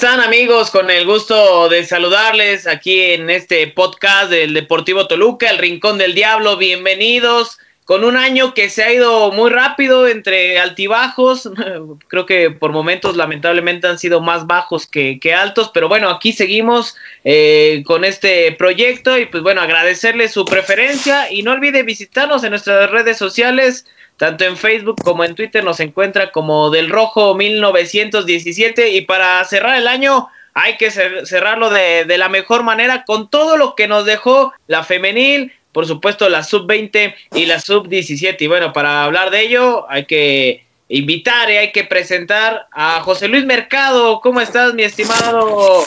¿Cómo están amigos? Con el gusto de saludarles aquí en este podcast del Deportivo Toluca, el Rincón del Diablo. Bienvenidos con un año que se ha ido muy rápido entre altibajos. Creo que por momentos lamentablemente han sido más bajos que, altos, pero bueno, aquí seguimos eh, con este proyecto y pues bueno, agradecerles su preferencia y no olvide visitarnos en nuestras redes sociales tanto en Facebook como en Twitter nos encuentra como del Rojo 1917 y para cerrar el año hay que cerrarlo de, la mejor manera con todo lo que nos dejó la femenil, por supuesto la sub-20 y la sub-17. Y bueno, para hablar de ello hay que invitar y hay que presentar a José Luis Mercado. ¿Cómo estás, mi estimado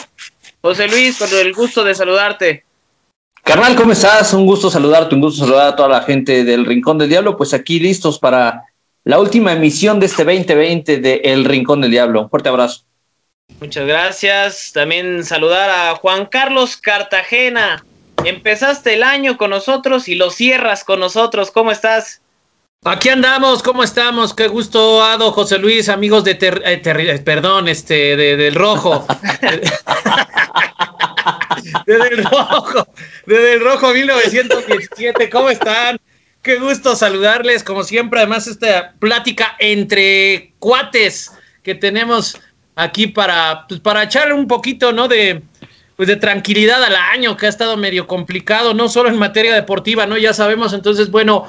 José Luis? Con el gusto de saludarte. Carnal, ¿cómo estás? Un gusto saludarte, un gusto saludar a toda la gente del Rincón del Diablo. Pues aquí listos para la última emisión de este 2020 de El Rincón del Diablo. Un fuerte abrazo. Muchas gracias. También saludar a Juan Carlos Cartagena. Empezaste el año con nosotros y lo cierras con nosotros. ¿Cómo estás? Aquí andamos, ¿cómo estamos? Qué gusto, Ado, José Luis, amigos de eh, eh, perdón, este, de, del rojo. desde el rojo, desde el rojo 1917, ¿cómo están? Qué gusto saludarles, como siempre, además esta plática entre cuates que tenemos aquí para, pues, para echarle un poquito, ¿no? De, pues de tranquilidad al año, que ha estado medio complicado, no solo en materia deportiva, ¿no? Ya sabemos, entonces, bueno,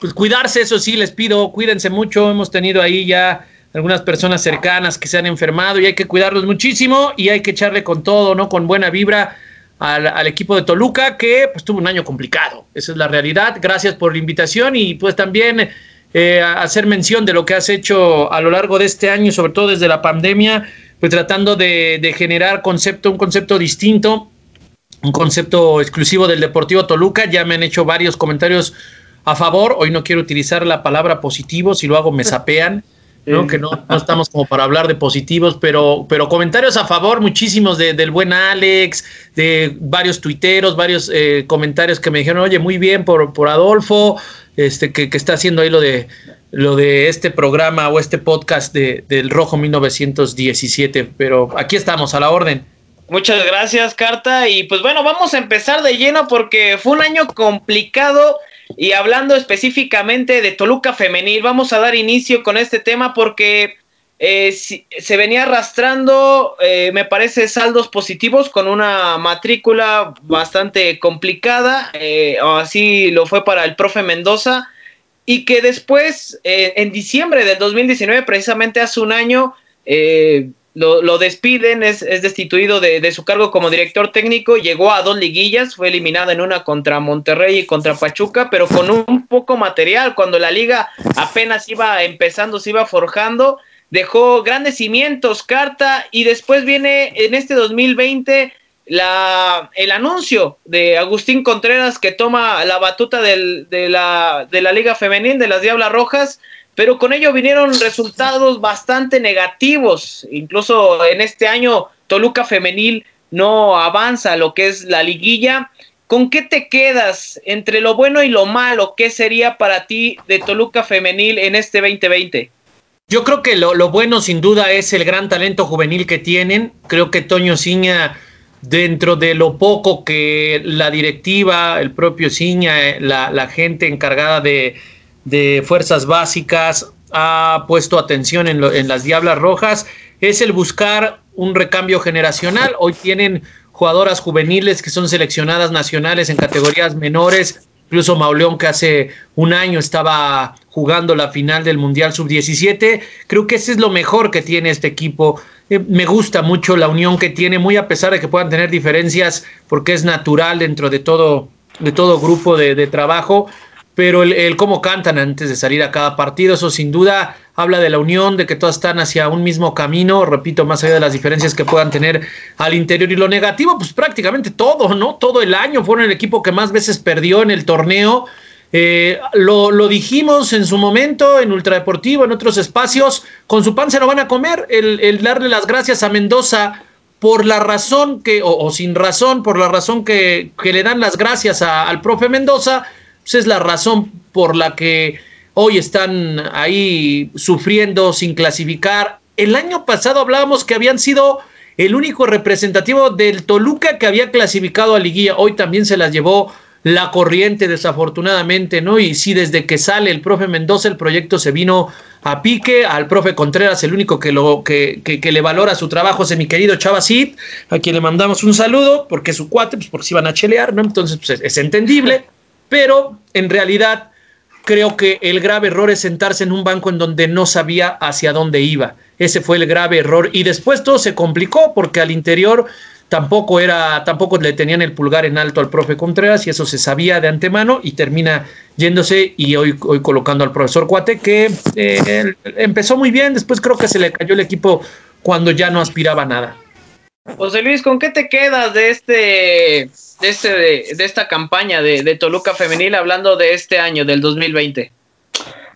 pues cuidarse, eso sí, les pido, cuídense mucho, hemos tenido ahí ya algunas personas cercanas que se han enfermado y hay que cuidarlos muchísimo y hay que echarle con todo, ¿no? Con buena vibra al, equipo de Toluca que pues tuvo un año complicado. Esa es la realidad. Gracias por la invitación y pues también eh, hacer mención de lo que has hecho a lo largo de este año, sobre todo desde la pandemia, pues tratando de, generar concepto, un concepto distinto, un concepto exclusivo del Deportivo Toluca. Ya me han hecho varios comentarios a favor. Hoy no quiero utilizar la palabra positivo, si lo hago me sapean. ¿No? que no, estamos como para hablar de positivos, pero, pero comentarios a favor, muchísimos del buen Alex, de varios tuiteros, varios eh, comentarios que me dijeron, oye, muy bien por, por Adolfo, este, que, está haciendo ahí lo de lo de este programa o este podcast de, del Rojo 1917, pero aquí estamos a la orden. Muchas gracias, Carta. Y pues bueno, vamos a empezar de lleno porque fue un año complicado y hablando específicamente de Toluca Femenil, vamos a dar inicio con este tema porque eh, se venía arrastrando, eh, me parece, saldos positivos con una matrícula bastante complicada, eh, así lo fue para el profe Mendoza, y que después, en diciembre del 2019, precisamente hace un año, lo, despiden, es, destituido de, su cargo como director técnico, llegó a dos liguillas, fue eliminado en una contra Monterrey y contra Pachuca, pero con un poco material, cuando la liga apenas iba empezando, se iba forjando, dejó grandes cimientos, carta, y después viene en este 2020 la, el anuncio de Agustín Contreras que toma la batuta de, la, de la Liga Femenil de las Diablas Rojas, pero con ello vinieron resultados bastante negativos. Incluso en este año Toluca Femenil no avanza lo que es la liguilla. ¿Con qué te quedas entre lo bueno y lo malo? ¿Qué sería para ti de Toluca Femenil en este 2020? Yo creo que lo, bueno sin duda es el gran talento juvenil que tienen. Creo que Toño Ciña, dentro de lo poco que la directiva, el propio Ciña, la, la gente encargada de, de Fuerzas Básicas ha puesto atención en, en las Diablas Rojas es el buscar un recambio generacional. Hoy tienen jugadoras juveniles que son seleccionadas nacionales en categorías menores. Incluso Mauleón, que hace un año estaba jugando la final del Mundial Sub-17. Creo que ese es lo mejor que tiene este equipo. Eh, me gusta mucho la unión que tiene, muy a pesar de que puedan tener diferencias, porque es natural dentro de todo, de todo grupo de trabajo pero el, cómo cantan antes de salir a cada partido, eso sin duda habla de la unión, de que todas están hacia un mismo camino, repito, más allá de las diferencias que puedan tener al interior. Y lo negativo, pues prácticamente todo, ¿no? Todo el año fueron el equipo que más veces perdió en el torneo. Eh, lo, lo, dijimos en su momento, en Ultradeportivo, en otros espacios, con su pan se lo van a comer, el, darle las gracias a Mendoza por la razón que, o, sin razón, por la razón que, que le dan las gracias al profe Mendoza, esa es la razón por la que hoy están ahí sufriendo sin clasificar. El año pasado hablábamos que habían sido el único representativo del Toluca que había clasificado a Liguilla. Hoy también se las llevó la corriente, desafortunadamente, ¿no? Y sí, desde que sale el profe Mendoza, el proyecto se vino a pique. Al profe Contreras, el único que, lo, que, que, le valora su trabajo es mi querido Chavacit, a quien le mandamos un saludo, porque es su cuate, pues porque se iban a chelear, ¿no? Entonces, pues, es entendible, pero en realidad creo que el grave error es sentarse en un banco en donde no sabía hacia dónde iba. Ese fue el grave error. Y después todo se complicó porque al interior tampoco era, tampoco le tenían el pulgar en alto al profe Contreras y eso se sabía de antemano y termina yéndose y hoy, hoy colocando al profesor Cuate que eh, empezó muy bien, después creo que se le cayó el equipo cuando ya no aspiraba a nada. José Luis, ¿con qué te quedas de este de este de, esta campaña de, Toluca femenil hablando de este año del 2020?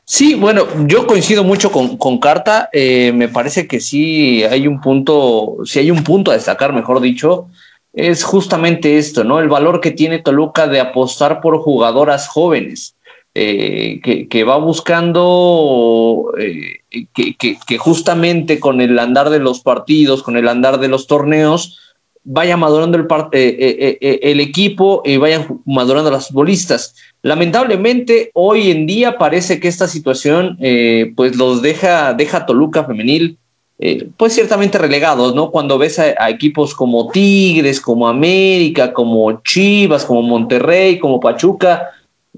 Sí, bueno, yo coincido mucho con, Carta. Eh, me parece que sí hay un punto, si hay un punto a destacar, mejor dicho, es justamente esto, ¿no? El valor que tiene Toluca de apostar por jugadoras jóvenes, eh, que, va buscando eh, que, que, justamente con el andar de los partidos, con el andar de los torneos, vaya madurando el, el equipo y vayan madurando las futbolistas. Lamentablemente, hoy en día parece que esta situación eh, pues los deja, deja Toluca femenil eh, pues ciertamente relegados, ¿no? Cuando ves a, equipos como Tigres, como América, como Chivas, como Monterrey, como Pachuca,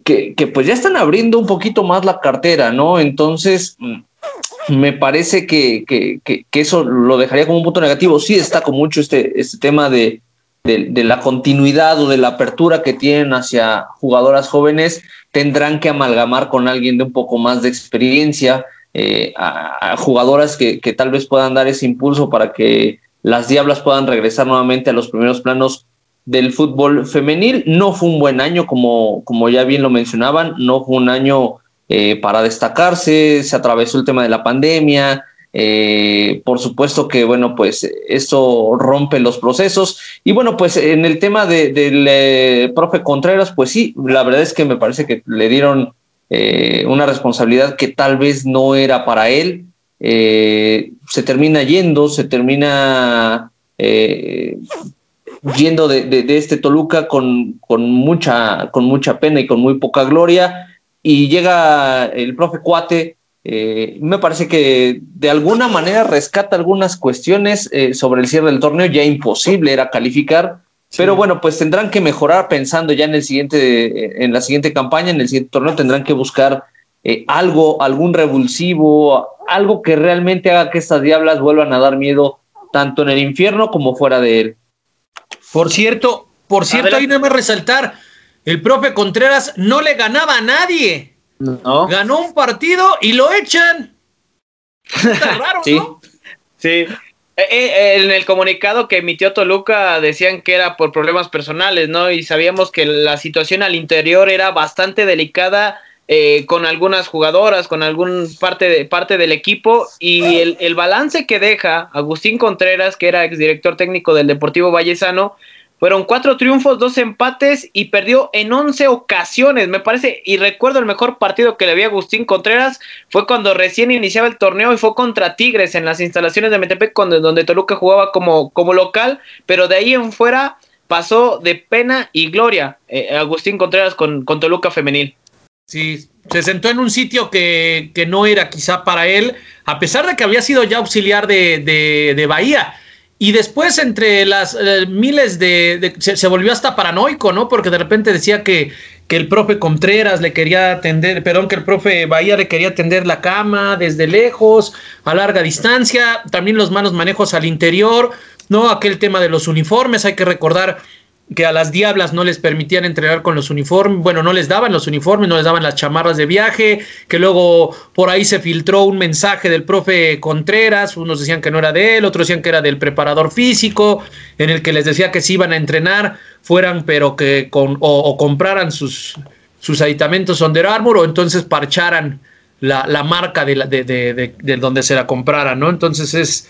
que, que pues ya están abriendo un poquito más la cartera, ¿no? Entonces, mm, me parece que, que, que, eso lo dejaría como un punto negativo. Sí destaco mucho este, este tema de, de, la continuidad o de la apertura que tienen hacia jugadoras jóvenes, tendrán que amalgamar con alguien de un poco más de experiencia, eh, a, jugadoras que, tal vez puedan dar ese impulso para que las Diablas puedan regresar nuevamente a los primeros planos del fútbol femenil. No fue un buen año, como, como ya bien lo mencionaban, no fue un año eh, para destacarse, se atravesó el tema de la pandemia, eh, por supuesto que, bueno, pues esto rompe los procesos. Y bueno, pues en el tema del eh, profe Contreras, pues sí, la verdad es que me parece que le dieron una responsabilidad que tal vez no era para él. se termina yendo, se termina yendo de, de, este Toluca con, con, mucha, con mucha pena y con muy poca gloria. Y llega el profe Cuate, eh, me parece que de alguna manera rescata algunas cuestiones eh, sobre el cierre del torneo, ya imposible era calificar, pero bueno, pues tendrán que mejorar pensando ya en el siguiente, en la siguiente campaña, en el siguiente torneo, tendrán que buscar eh, algo, algún revulsivo, algo que realmente haga que estas diablas vuelvan a dar miedo tanto en el infierno como fuera de él. Por cierto, por cierto, ahí debe resaltar, el profe Contreras no le ganaba a nadie. Ganó un partido y lo echan. Está raro, sí. ¿no? Sí. Eh, eh, en el comunicado que emitió Toluca decían que era por problemas personales, ¿no? Y sabíamos que la situación al interior era bastante delicada eh, con algunas jugadoras, con algún parte, de, parte del equipo. Y el, balance que deja Agustín Contreras, que era exdirector técnico del Deportivo Vallesano, fueron cuatro triunfos, dos empates y perdió en once ocasiones, me parece. Y recuerdo el mejor partido que le vi a Agustín Contreras fue cuando recién iniciaba el torneo y fue contra Tigres en las instalaciones de Metepec, donde Toluca jugaba como, como local. Pero de ahí en fuera pasó de pena y gloria eh, Agustín Contreras con, con Toluca Femenil. Sí, se sentó en un sitio que, que, no era quizá para él, a pesar de que había sido ya auxiliar de, de, de Bahía. Y después, entre las eh, miles de. se, volvió hasta paranoico, ¿no? Porque de repente decía que, que, el profe Contreras le quería atender, perdón, que el profe Bahía le quería atender la cama desde lejos, a larga distancia. También los malos manejos al interior, ¿no? Aquel tema de los uniformes, hay que recordar que a las diablas no les permitían entrenar con los uniformes, bueno, no les daban los uniformes, no les daban las chamarras de viaje, que luego por ahí se filtró un mensaje del profe Contreras, unos decían que no era de él, otros decían que era del preparador físico, en el que les decía que si iban a entrenar, fueran, pero que con, o, compraran sus, sus aditamentos Under Armour o entonces parcharan la, la marca de, de, de, de, donde se la compraran, ¿no? Entonces es,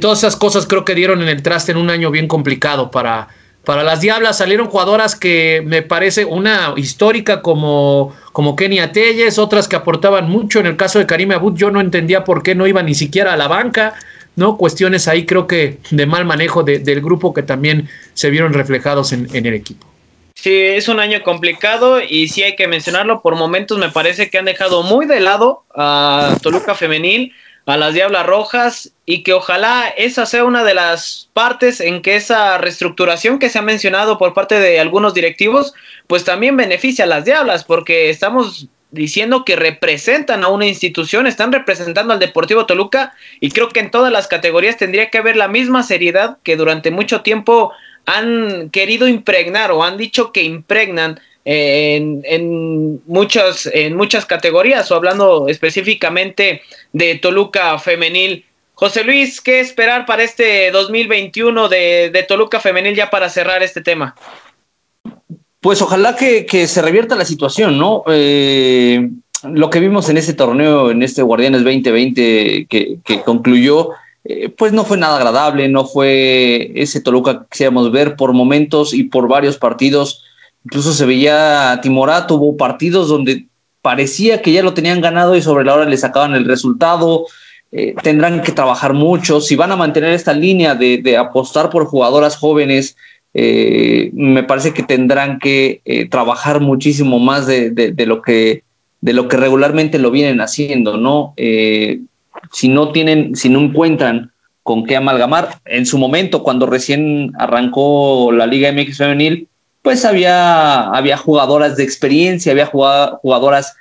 todas esas cosas creo que dieron en el traste en un año bien complicado para para las Diablas salieron jugadoras que me parece una histórica como, como Kenia Telles, otras que aportaban mucho. En el caso de Karime Abud, yo no entendía por qué no iba ni siquiera a la banca. ¿no? Cuestiones ahí creo que de mal manejo del grupo que también se vieron reflejados en el equipo. Sí, es un año complicado y sí hay que mencionarlo. Por momentos me parece que han dejado muy de lado a Toluca Femenil, a las Diablas Rojas y que ojalá esa sea una de las partes en que esa reestructuración que se ha mencionado por parte de algunos directivos, pues también beneficia a las Diablas, porque estamos diciendo que representan a una institución, están representando al Deportivo Toluca y creo que en todas las categorías tendría que haber la misma seriedad que durante mucho tiempo han querido impregnar o han dicho que impregnan en, muchas, en muchas categorías o hablando específicamente de Toluca femenil. José Luis, ¿qué esperar para este 2021 de, de Toluca femenil ya para cerrar este tema? Pues ojalá que, que se revierta la situación, ¿no? Eh, lo que vimos en este torneo, en este Guardianes 2020 que, que concluyó, eh, pues no fue nada agradable, no fue ese Toluca que quisiéramos ver por momentos y por varios partidos. Incluso se veía Timorá, tuvo partidos donde parecía que ya lo tenían ganado y sobre la hora le sacaban el resultado. Eh, tendrán que trabajar mucho. Si van a mantener esta línea de, apostar por jugadoras jóvenes, eh, me parece que tendrán que trabajar muchísimo más de, de, lo que, de lo que regularmente lo vienen haciendo, ¿no? si no tienen, si no encuentran con qué amalgamar. En su momento, cuando recién arrancó la Liga MX Femenil, pues había, había jugadoras de experiencia, había jugadoras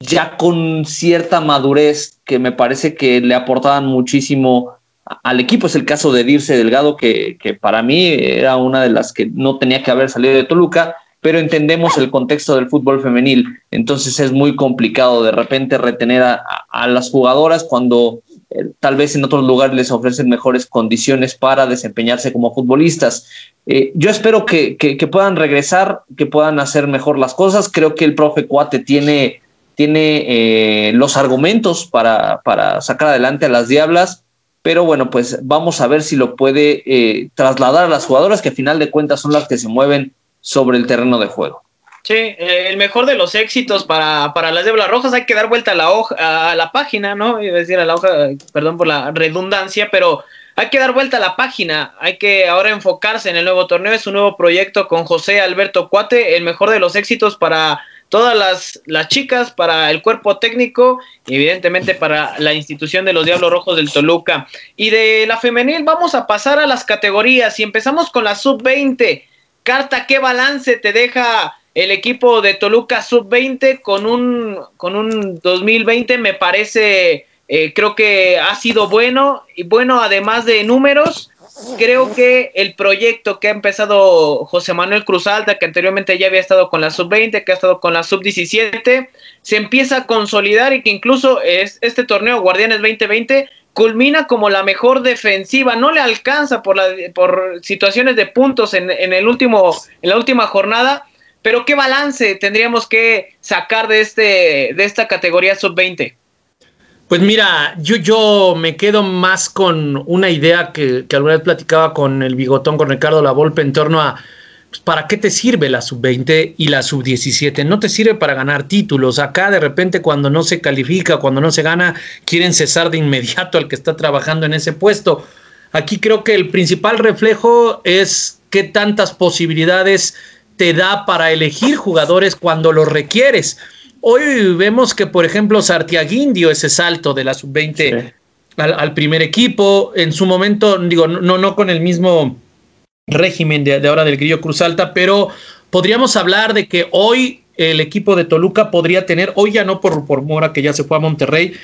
ya con cierta madurez que me parece que le aportaban muchísimo al equipo. Es el caso de Dirce Delgado, que, que para mí era una de las que no tenía que haber salido de Toluca pero entendemos el contexto del fútbol femenil, entonces es muy complicado de repente retener a, las jugadoras cuando eh, tal vez en otros lugares les ofrecen mejores condiciones para desempeñarse como futbolistas. Eh, yo espero que, puedan regresar, que puedan hacer mejor las cosas. Creo que el profe Cuate tiene, tiene eh, los argumentos para, para sacar adelante a las Diablas pero bueno, pues vamos a ver si lo puede trasladar a las jugadoras que a final de cuentas son las que se mueven sobre el terreno de juego. Sí, eh, el mejor de los éxitos para, para las Diablas Rojas, hay que dar vuelta a la hoja, a la página, ¿no? Iba a decir a la hoja, perdón por la redundancia, pero hay que dar vuelta a la página, hay que ahora enfocarse en el nuevo torneo, es un nuevo proyecto con José Alberto Cuate, el mejor de los éxitos para todas las, las chicas, para el cuerpo técnico y evidentemente para la institución de los Diablos Rojos del Toluca. Y de la femenil vamos a pasar a las categorías y empezamos con la sub-20. Carta, ¿qué balance te deja el equipo de Toluca Sub-20 con un, con un 2020? Me parece, eh, creo que ha sido bueno y bueno, además de números. Creo que el proyecto que ha empezado José Manuel Cruz Alta, que anteriormente ya había estado con la sub-20, que ha estado con la sub-17, se empieza a consolidar y que incluso es, este torneo Guardianes 2020 culmina como la mejor defensiva, no le alcanza por, la, por situaciones de puntos en, en, el último, en la última jornada, pero ¿qué balance tendríamos que sacar de, este, de esta categoría sub-20? Pues mira, yo, yo me quedo más con una idea que, que alguna vez platicaba con el bigotón, con Ricardo Lavolpe, en torno a pues, ¿para qué te sirve la sub-20 y la sub-17? No te sirve para ganar títulos. Acá de repente cuando no se califica, cuando no se gana, quieren cesar de inmediato al que está trabajando en ese puesto. Aquí creo que el principal reflejo es qué tantas posibilidades te da para elegir jugadores cuando los requieres. Hoy vemos que, por ejemplo, Sartiaguín dio ese salto de la sub-20 al, al, primer equipo. En su momento, digo, no, no con el mismo régimen de, ahora del Grillo Cruz Alta, pero podríamos hablar de que hoy el equipo de Toluca podría tener, hoy ya no por, por Mora, que ya se fue a Monterrey,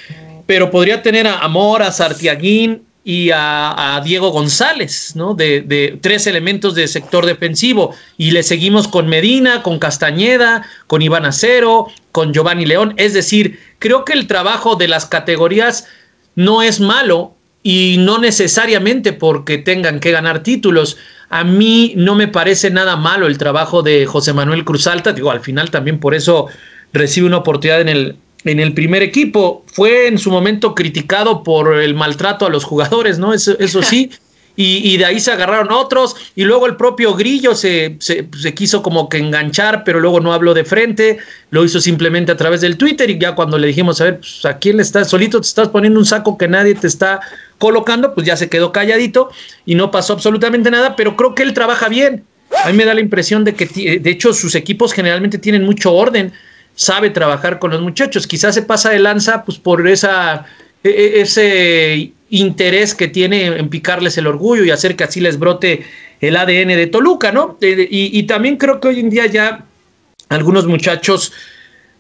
pero podría tener a, Mora, a Sartiaguín y a, Diego González, ¿no? De, tres elementos de sector defensivo. Y le seguimos con Medina, con Castañeda, con Iván Acero, con Giovanni León. Es decir, creo que el trabajo de las categorías no es malo y no necesariamente porque tengan que ganar títulos. A mí no me parece nada malo el trabajo de José Manuel Cruzalta, digo, al final también por eso recibe una oportunidad en el, en el primer equipo. Fue en su momento criticado por el maltrato a los jugadores, ¿no? Eso, eso sí. Y, de ahí se agarraron otros. Y luego el propio Grillo se, se, quiso como que enganchar, pero luego no habló de frente. Lo hizo simplemente a través del Twitter. Y ya cuando le dijimos, a ver, pues, ¿a quién le estás? Solito te estás poniendo un saco que nadie te está colocando, pues ya se quedó calladito y no pasó absolutamente nada, pero creo que él trabaja bien. A mí me da la impresión de que, de hecho, sus equipos generalmente tienen mucho orden, sabe trabajar con los muchachos. Quizás se pasa de lanza, pues por esa, e, e, ese interés que tiene en picarles el orgullo y hacer que así les brote el ADN de Toluca, ¿no? Y, y también creo que hoy en día ya algunos muchachos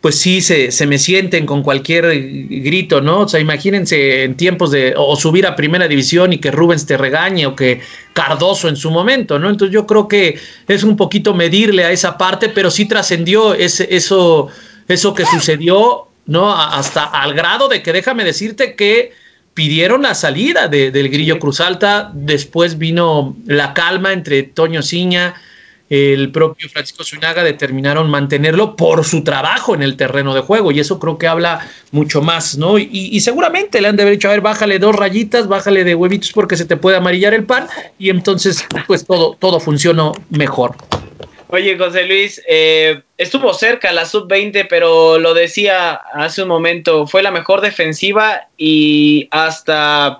pues sí se, se, me sienten con cualquier grito, ¿no? O sea, imagínense en tiempos de o subir a primera división y que Rubens te regañe o que Cardoso en su momento, ¿no? Entonces yo creo que es un poquito medirle a esa parte, pero sí trascendió ese, eso, eso que sucedió, ¿no? Hasta al grado de que déjame decirte que pidieron la salida de, del Grillo Cruz Alta, después vino la calma entre Toño Ciña, el propio Francisco Zunaga determinaron mantenerlo por su trabajo en el terreno de juego y eso creo que habla mucho más, ¿no? Y, seguramente le han de haber dicho, a ver, bájale dos rayitas, bájale de huevitos porque se te puede amarillar el pan y entonces pues todo, todo funcionó mejor. Oye, José Luis, eh, estuvo cerca la sub-20, pero lo decía hace un momento, fue la mejor defensiva y hasta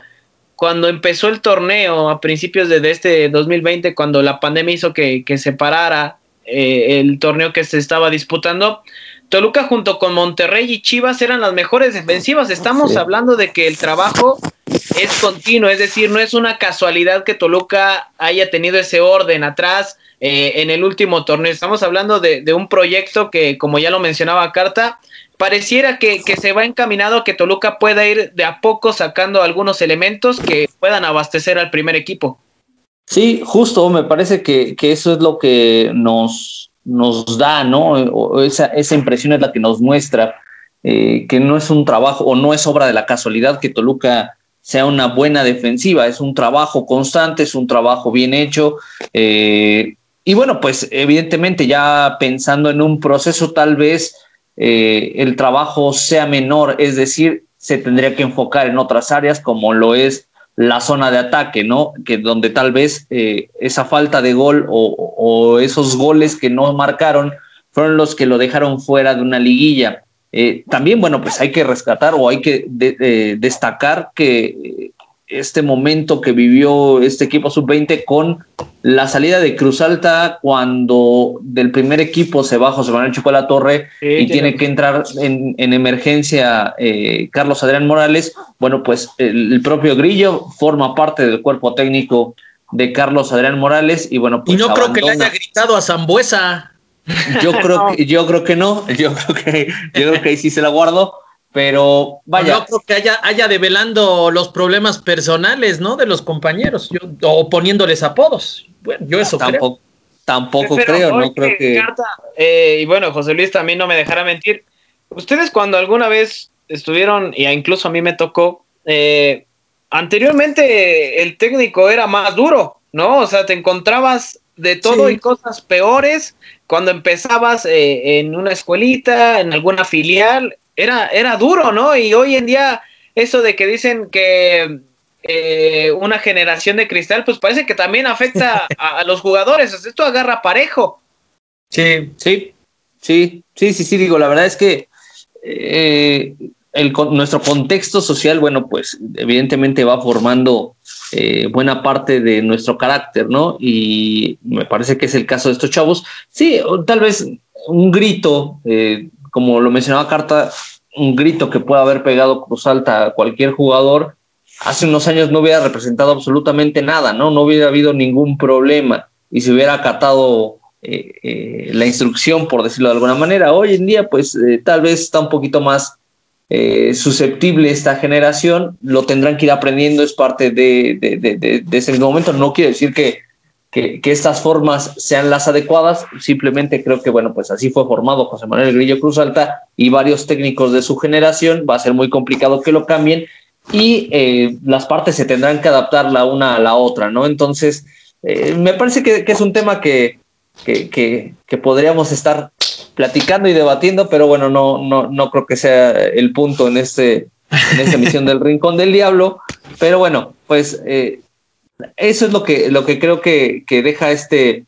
cuando empezó el torneo a principios de, este 2020, cuando la pandemia hizo que, se parara eh, el torneo que se estaba disputando, Toluca junto con Monterrey y Chivas eran las mejores defensivas. Estamos hablando de que el trabajo es continuo, es decir, no es una casualidad que Toluca haya tenido ese orden atrás eh, en el último torneo. Estamos hablando de, de, un proyecto que, como ya lo mencionaba Carta, pareciera que, se va encaminado a que Toluca pueda ir de a poco sacando algunos elementos que puedan abastecer al primer equipo. Sí, justo, me parece que, eso es lo que nos, nos da, ¿no? esa, esa impresión es la que nos muestra eh, que no es un trabajo o no es obra de la casualidad que Toluca sea una buena defensiva, es un trabajo constante, es un trabajo bien hecho. Eh, y bueno, pues evidentemente ya pensando en un proceso tal vez eh, el trabajo sea menor, es decir, se tendría que enfocar en otras áreas como lo es la zona de ataque, ¿no? Que donde tal vez eh, esa falta de gol o, esos goles que no marcaron fueron los que lo dejaron fuera de una liguilla. Eh, también, bueno, pues hay que rescatar o hay que destacar que este momento que vivió este equipo sub-20 con la salida de Cruz Alta cuando del primer equipo se va José Manuel Chupa la Torre y tiene que entrar en, emergencia eh, Carlos Adrián Morales, bueno, pues el, propio Grillo forma parte del cuerpo técnico de Carlos Adrián Morales y bueno, pues Y no creo que le haya gritado a Zambuesa. Yo creo que, yo creo que no, yo creo que, yo creo que ahí sí se la guardo pero vaya. No creo que haya, haya develando los problemas personales, ¿no? De los compañeros, o poniéndoles apodos. Bueno, yo eso tampoco, creo. Tampoco creo, no creo que. Eh, y bueno, José Luis también no me dejará mentir. Ustedes cuando alguna vez estuvieron, y incluso a mí me tocó, eh, anteriormente el técnico era más duro, ¿no? O sea, te encontrabas de todo y cosas peores cuando empezabas eh, en una escuelita, en alguna filial, era, era duro, ¿no? Y hoy en día eso de que dicen que eh, una generación de cristal, pues parece que también afecta a, los jugadores. Esto agarra parejo. Sí, sí, sí, sí, sí, sí, digo, la verdad es que eh, el, nuestro contexto social, bueno, pues evidentemente va formando eh, buena parte de nuestro carácter, ¿no? Y me parece que es el caso de estos chavos. Sí, tal vez un grito, como lo mencionaba Carta, un grito que pueda haber pegado Cruz Alta a cualquier jugador, hace unos años no hubiera representado absolutamente nada, ¿no? No hubiera habido ningún problema y se hubiera acatado eh, eh, la instrucción, por decirlo de alguna manera. Hoy en día, pues eh, tal vez está un poquito más susceptible esta generación, lo tendrán que ir aprendiendo, es parte de, de ese mismo momento. No quiere decir que que, estas formas sean las adecuadas. Simplemente creo que, bueno, pues así fue formado José Manuel Grillo Cruz Alta y varios técnicos de su generación. Va a ser muy complicado que lo cambien y eh, las partes se tendrán que adaptar la una a la otra, ¿no? Entonces, eh, me parece que, es un tema que, que, podríamos estar platicando y debatiendo, pero bueno, no, no, no creo que sea el punto en, este, en esta emisión del Rincón del Diablo. Pero bueno, pues eh, eso es lo que, lo que creo que, deja este,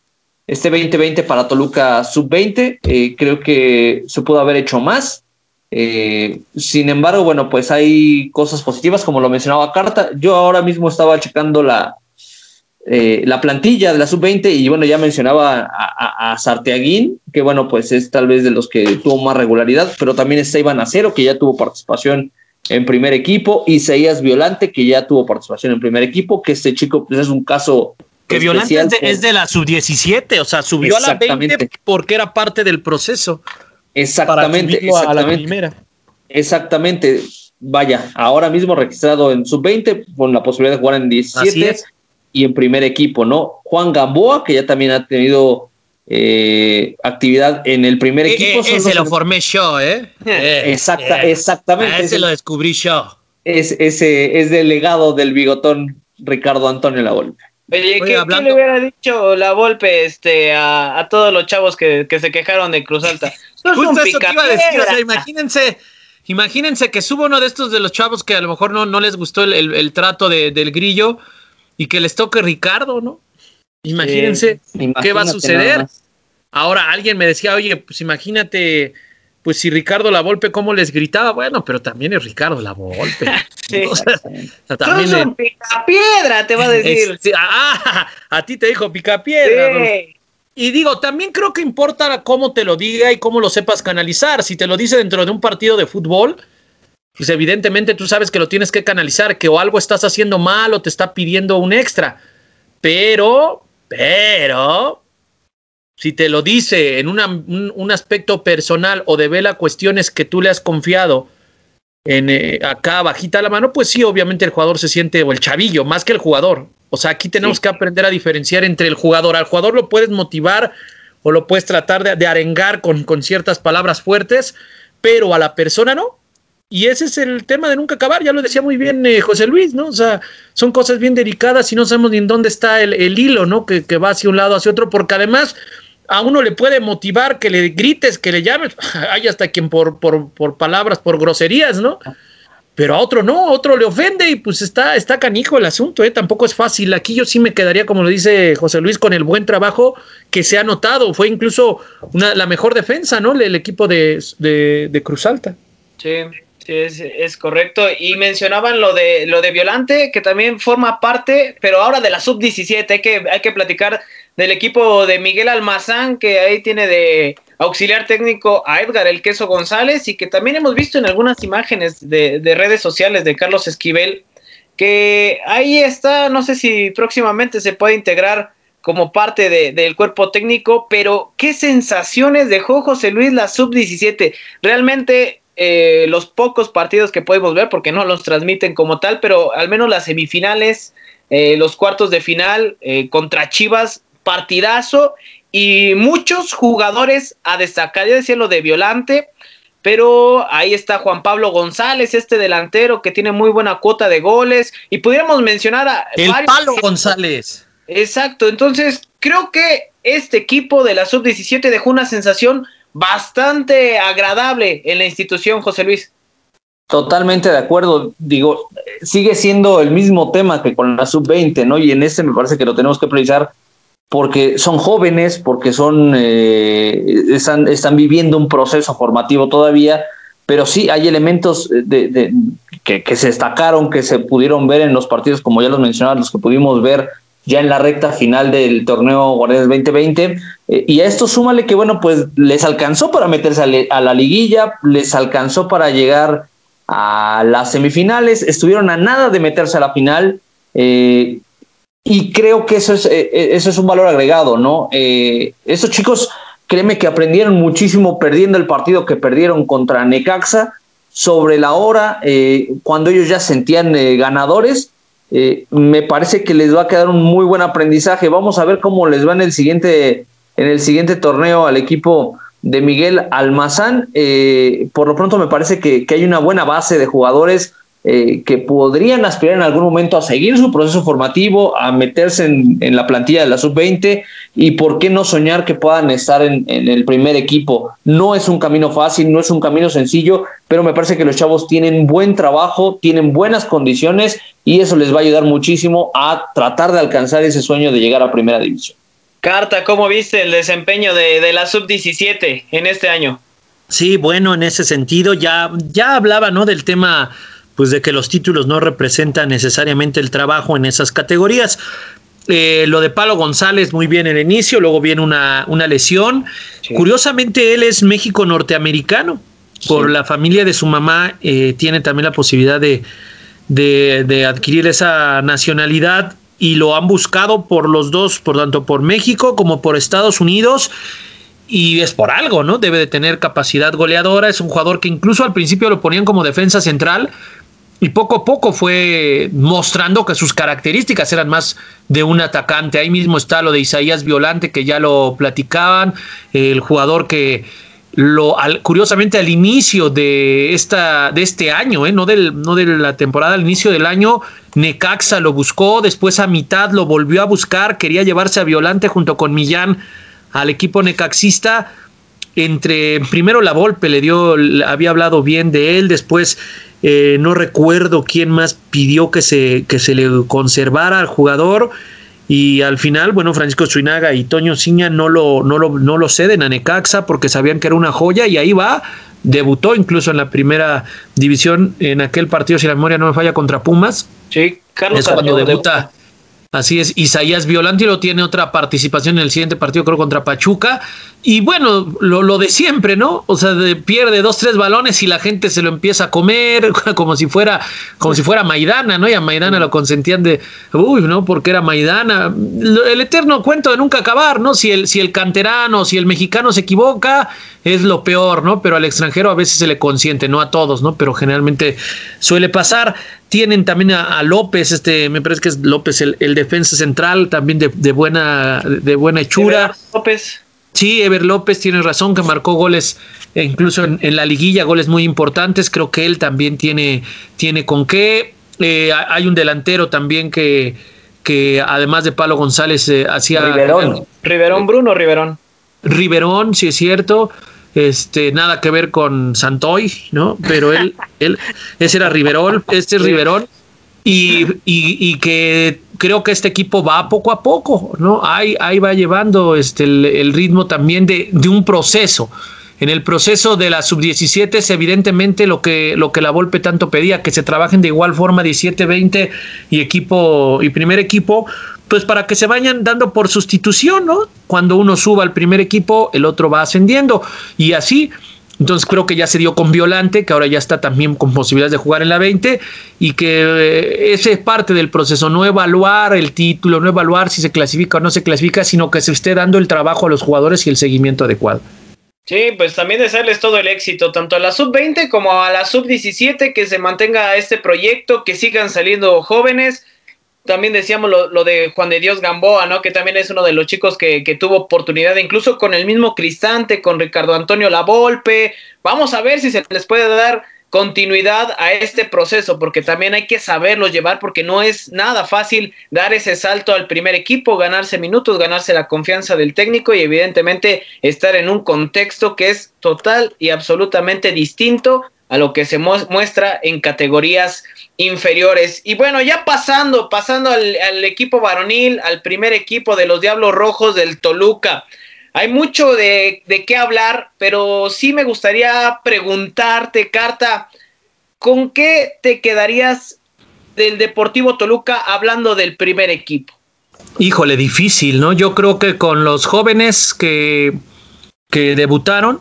este 2020 para Toluca sub-20. Eh, creo que se pudo haber hecho más. Eh, sin embargo, bueno, pues hay cosas positivas, como lo mencionaba Carta. Yo ahora mismo estaba checando la, eh, la plantilla de la sub-20 y bueno, ya mencionaba a, a, Sarteaguín, que bueno, pues es tal vez de los que tuvo más regularidad, pero también está Iván Acero, que ya tuvo participación en primer equipo, Isaías Violante, que ya tuvo participación en primer equipo, que este chico pues es un caso... Que Violante es de, la sub-17, o sea, subió a la 20 porque era parte del proceso. Exactamente. exactamente. A la primera. Exactamente. Vaya, ahora mismo registrado en sub-20 con la posibilidad de jugar en 17 y en primer equipo, ¿no? Juan Gamboa, que ya también ha tenido eh, actividad en el primer eh, equipo. Eh, ese lo formé yo, ¿eh? Exacta, exactamente. ese lo descubrí yo. Es, ese es delegado del bigotón Ricardo Antonio La Volpe. Oye, ¿qué, le hubiera dicho La Volpe este, a, todos los chavos que, se quejaron de Cruz Alta? Justo eso que iba a decir, o sea, imagínense, imagínense que subo uno de estos de los chavos que a lo mejor no, no les gustó el, trato del grillo y que les toque Ricardo, ¿no? Imagínense qué va a suceder. Ahora alguien me decía, oye, pues imagínate, pues si Ricardo La Volpe, ¿cómo les gritaba? Bueno, pero también es Ricardo La Volpe. sí, o sea, también es... picapiedra, te va a decir. ah, a ti te dijo picapiedra. Sí. Y digo, también creo que importa cómo te lo diga y cómo lo sepas canalizar. Si te lo dice dentro de un partido de fútbol, pues evidentemente tú sabes que lo tienes que canalizar, que o algo estás haciendo mal o te está pidiendo un extra. Pero, pero, si te lo dice en un, aspecto personal o devela cuestiones que tú le has confiado en eh, acá bajita la mano, pues sí, obviamente el jugador se siente, o el chavillo, más que el jugador. O sea, aquí tenemos que aprender a diferenciar entre el jugador. Al jugador lo puedes motivar o lo puedes tratar de, arengar con, con ciertas palabras fuertes, pero a la persona no. Y ese es el tema de nunca acabar, ya lo decía muy bien eh, José Luis, ¿no? O sea, son cosas bien delicadas y no sabemos ni en dónde está el, hilo, ¿no? Que, va hacia un lado, hacia otro, porque además a uno le puede motivar que le grites, que le llames, hay hasta quien por, por, palabras, por groserías, ¿no? Pero a otro no, a otro le ofende y pues está, está canijo el asunto, ¿eh? Tampoco es fácil. Aquí yo sí me quedaría, como lo dice José Luis, con el buen trabajo que se ha notado. Fue incluso una, la mejor defensa, ¿no? El equipo de, de, de Cruz Alta. Sí, es, correcto. Y mencionaban lo de lo de Violante, que también forma parte, pero ahora de la sub-17. Hay que, hay que platicar del equipo de Miguel Almazán, que ahí tiene de auxiliar técnico a Edgar El Queso González, y que también hemos visto en algunas imágenes de, redes sociales de Carlos Esquivel, que ahí está, no sé si próximamente se puede integrar como parte del cuerpo técnico, pero qué sensaciones dejó José Luis la sub-17. Realmente eh, los pocos partidos que podemos ver, porque no los transmiten como tal, pero al menos las semifinales, eh, los cuartos de final eh, contra Chivas, partidazo y muchos jugadores a destacar, ya decía lo de Violante, pero ahí está Juan Pablo González, este delantero que tiene muy buena cuota de goles y pudiéramos mencionar a... El Palo González. Exacto, entonces creo que este equipo de la sub-17 dejó una sensación bastante agradable en la institución, José Luis. Totalmente de acuerdo. Digo, sigue siendo el mismo tema que con la sub-20, ¿no? Y en este me parece que lo tenemos que precisar porque son jóvenes, porque son eh, están, están, viviendo un proceso formativo todavía, pero sí hay elementos de, que, que, se destacaron, que se pudieron ver en los partidos, como ya los mencionaba, los que pudimos ver ya en la recta final del torneo Guardianes 2020. Eh, y a esto súmale que, bueno, pues les alcanzó para meterse a, la liguilla, les alcanzó para llegar a las semifinales, estuvieron a nada de meterse a la final. Eh, y creo que eso es, eh, eso es un valor agregado, ¿no? esos chicos, créeme que aprendieron muchísimo perdiendo el partido que perdieron contra Necaxa sobre la hora, cuando ellos ya sentían ganadores eh, me parece que les va a quedar un muy buen aprendizaje. Vamos a ver cómo les va en el siguiente, en el siguiente torneo al equipo de Miguel Almazán. Eh, por lo pronto me parece que, que, hay una buena base de jugadores eh, que podrían aspirar en algún momento a seguir su proceso formativo, a meterse en, la plantilla de la sub-20 y por qué no soñar que puedan estar en, el primer equipo. No es un camino fácil, no es un camino sencillo, pero me parece que los chavos tienen buen trabajo, tienen buenas condiciones y eso les va a ayudar muchísimo a tratar de alcanzar ese sueño de llegar a primera división. Carta, ¿cómo viste el desempeño de, de la sub-17 en este año? Sí, bueno, en ese sentido ya, ya hablaba, ¿no? Del tema, pues de que los títulos no representan necesariamente el trabajo en esas categorías. Eh, lo de Palo González muy bien en el inicio, luego viene una, una lesión. Curiosamente, él es México norteamericano. Por la familia de su mamá, eh, tiene también la posibilidad de, de, adquirir esa nacionalidad y lo han buscado por los dos, por tanto por México como por Estados Unidos y es por algo, ¿no? Debe de tener capacidad goleadora, es un jugador que incluso al principio lo ponían como defensa central y poco a poco fue mostrando que sus características eran más de un atacante. Ahí mismo está lo de Isaías Violante que ya lo platicaban, el jugador que lo curiosamente al inicio de esta de este año, ¿eh? no del no de la temporada, al inicio del año Necaxa lo buscó, después a mitad lo volvió a buscar, quería llevarse a Violante junto con Millán al equipo necaxista. Entre primero la Volpe le dio, había hablado bien de él, después eh, no recuerdo quién más pidió que se, que se le conservara al jugador. Y al final, bueno, Francisco Suinaga y Toño Ciña no lo, no lo, no lo ceden a Necaxa porque sabían que era una joya y ahí va. Debutó incluso en la primera división en aquel partido, si la memoria no me falla, contra Pumas. Sí, Carlos es cuando debuta. Así es, Isaías Violanti lo tiene otra participación en el siguiente partido, creo, contra Pachuca. Y bueno, lo, de siempre, ¿no? O sea, pierde dos, tres balones y la gente se lo empieza a comer como si fuera, como si fuera Maidana, ¿no? Y a Maidana lo consentían de, uy, ¿no? Porque era Maidana. El eterno cuento de nunca acabar, ¿no? Si el, si el canterano, si el mexicano se equivoca, es lo peor, ¿no? Pero al extranjero a veces se le consiente, no a todos, ¿no? Pero generalmente suele pasar. Tienen también a, López, este, me parece que es López, el, defensa central, también de, de buena, de buena hechura. López. Sí, Ever López tiene razón, que marcó goles e incluso en, la liguilla, goles muy importantes. Creo que él también tiene, tiene con qué. Eh, hay un delantero también que, que además de Palo González eh, hacía. Riverón. Riverón, Bruno Riverón. Riverón, sí es cierto. Este, nada que ver con Santoy, ¿no? Pero él, él, ese era Riverón, este es Riverón. Y, y, que creo que este equipo va poco a poco, ¿no? Ahí, ahí va llevando este, el, ritmo también de, de, un proceso. En el proceso de la sub-17 es evidentemente lo que, lo que la Volpe tanto pedía, que se trabajen de igual forma 17-20 y equipo y primer equipo, pues para que se vayan dando por sustitución, ¿no? Cuando uno suba al primer equipo, el otro va ascendiendo. Y así, entonces creo que ya se dio con Violante, que ahora ya está también con posibilidades de jugar en la 20 y que eh, ese es parte del proceso, no evaluar el título, no evaluar si se clasifica o no se clasifica, sino que se esté dando el trabajo a los jugadores y el seguimiento adecuado. Sí, pues también desearles todo el éxito, tanto a la sub-20 como a la sub-17, que se mantenga este proyecto, que sigan saliendo jóvenes también decíamos lo, de Juan de Dios Gamboa, ¿no? Que también es uno de los chicos que, que, tuvo oportunidad, incluso con el mismo Cristante, con Ricardo Antonio Lavolpe. Vamos a ver si se les puede dar continuidad a este proceso, porque también hay que saberlo llevar, porque no es nada fácil dar ese salto al primer equipo, ganarse minutos, ganarse la confianza del técnico y evidentemente estar en un contexto que es total y absolutamente distinto a lo que se muestra en categorías inferiores. Y bueno, ya pasando, pasando al, equipo varonil, al primer equipo de los Diablos Rojos del Toluca. Hay mucho de, de qué hablar, pero sí me gustaría preguntarte, Carta, ¿con qué te quedarías del Deportivo Toluca hablando del primer equipo? Híjole, difícil, ¿no? Yo creo que con los jóvenes que, que debutaron,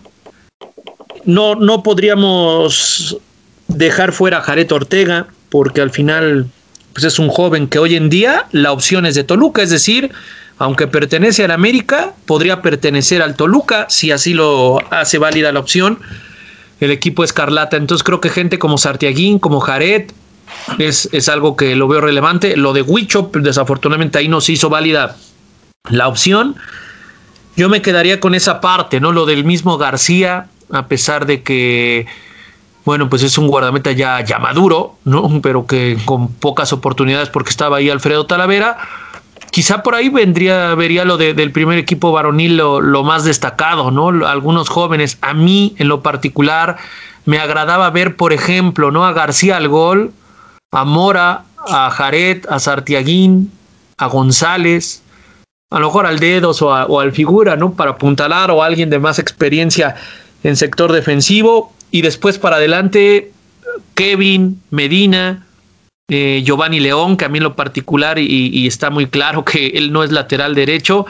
no, no podríamos dejar fuera a Jared Ortega, porque al final pues es un joven que hoy en día la opción es de Toluca, es decir, aunque pertenece al América, podría pertenecer al Toluca si así lo hace válida la opción el equipo Escarlata. Entonces creo que gente como Sartiaguín, como Jared, es, es algo que lo veo relevante. Lo de Huicho, desafortunadamente ahí no se hizo válida la opción. Yo me quedaría con esa parte, ¿no? Lo del mismo García, a pesar de que, bueno, pues es un guardameta ya, ya maduro, ¿no? Pero que con pocas oportunidades porque estaba ahí Alfredo Talavera. Quizá por ahí vendría, vería lo del primer equipo varonil lo, lo, más destacado, ¿no? Algunos jóvenes, a mí en lo particular, me agradaba ver, por ejemplo, ¿no? A García al gol, a Mora, a Jared, a Sartiaguín, a González, a lo mejor al Dedos o, o al Figura, ¿no? Para apuntalar o a alguien de más experiencia en sector defensivo y después para adelante Kevin, Medina, eh, Giovanni León, que a mí lo particular y, está muy claro que él no es lateral derecho,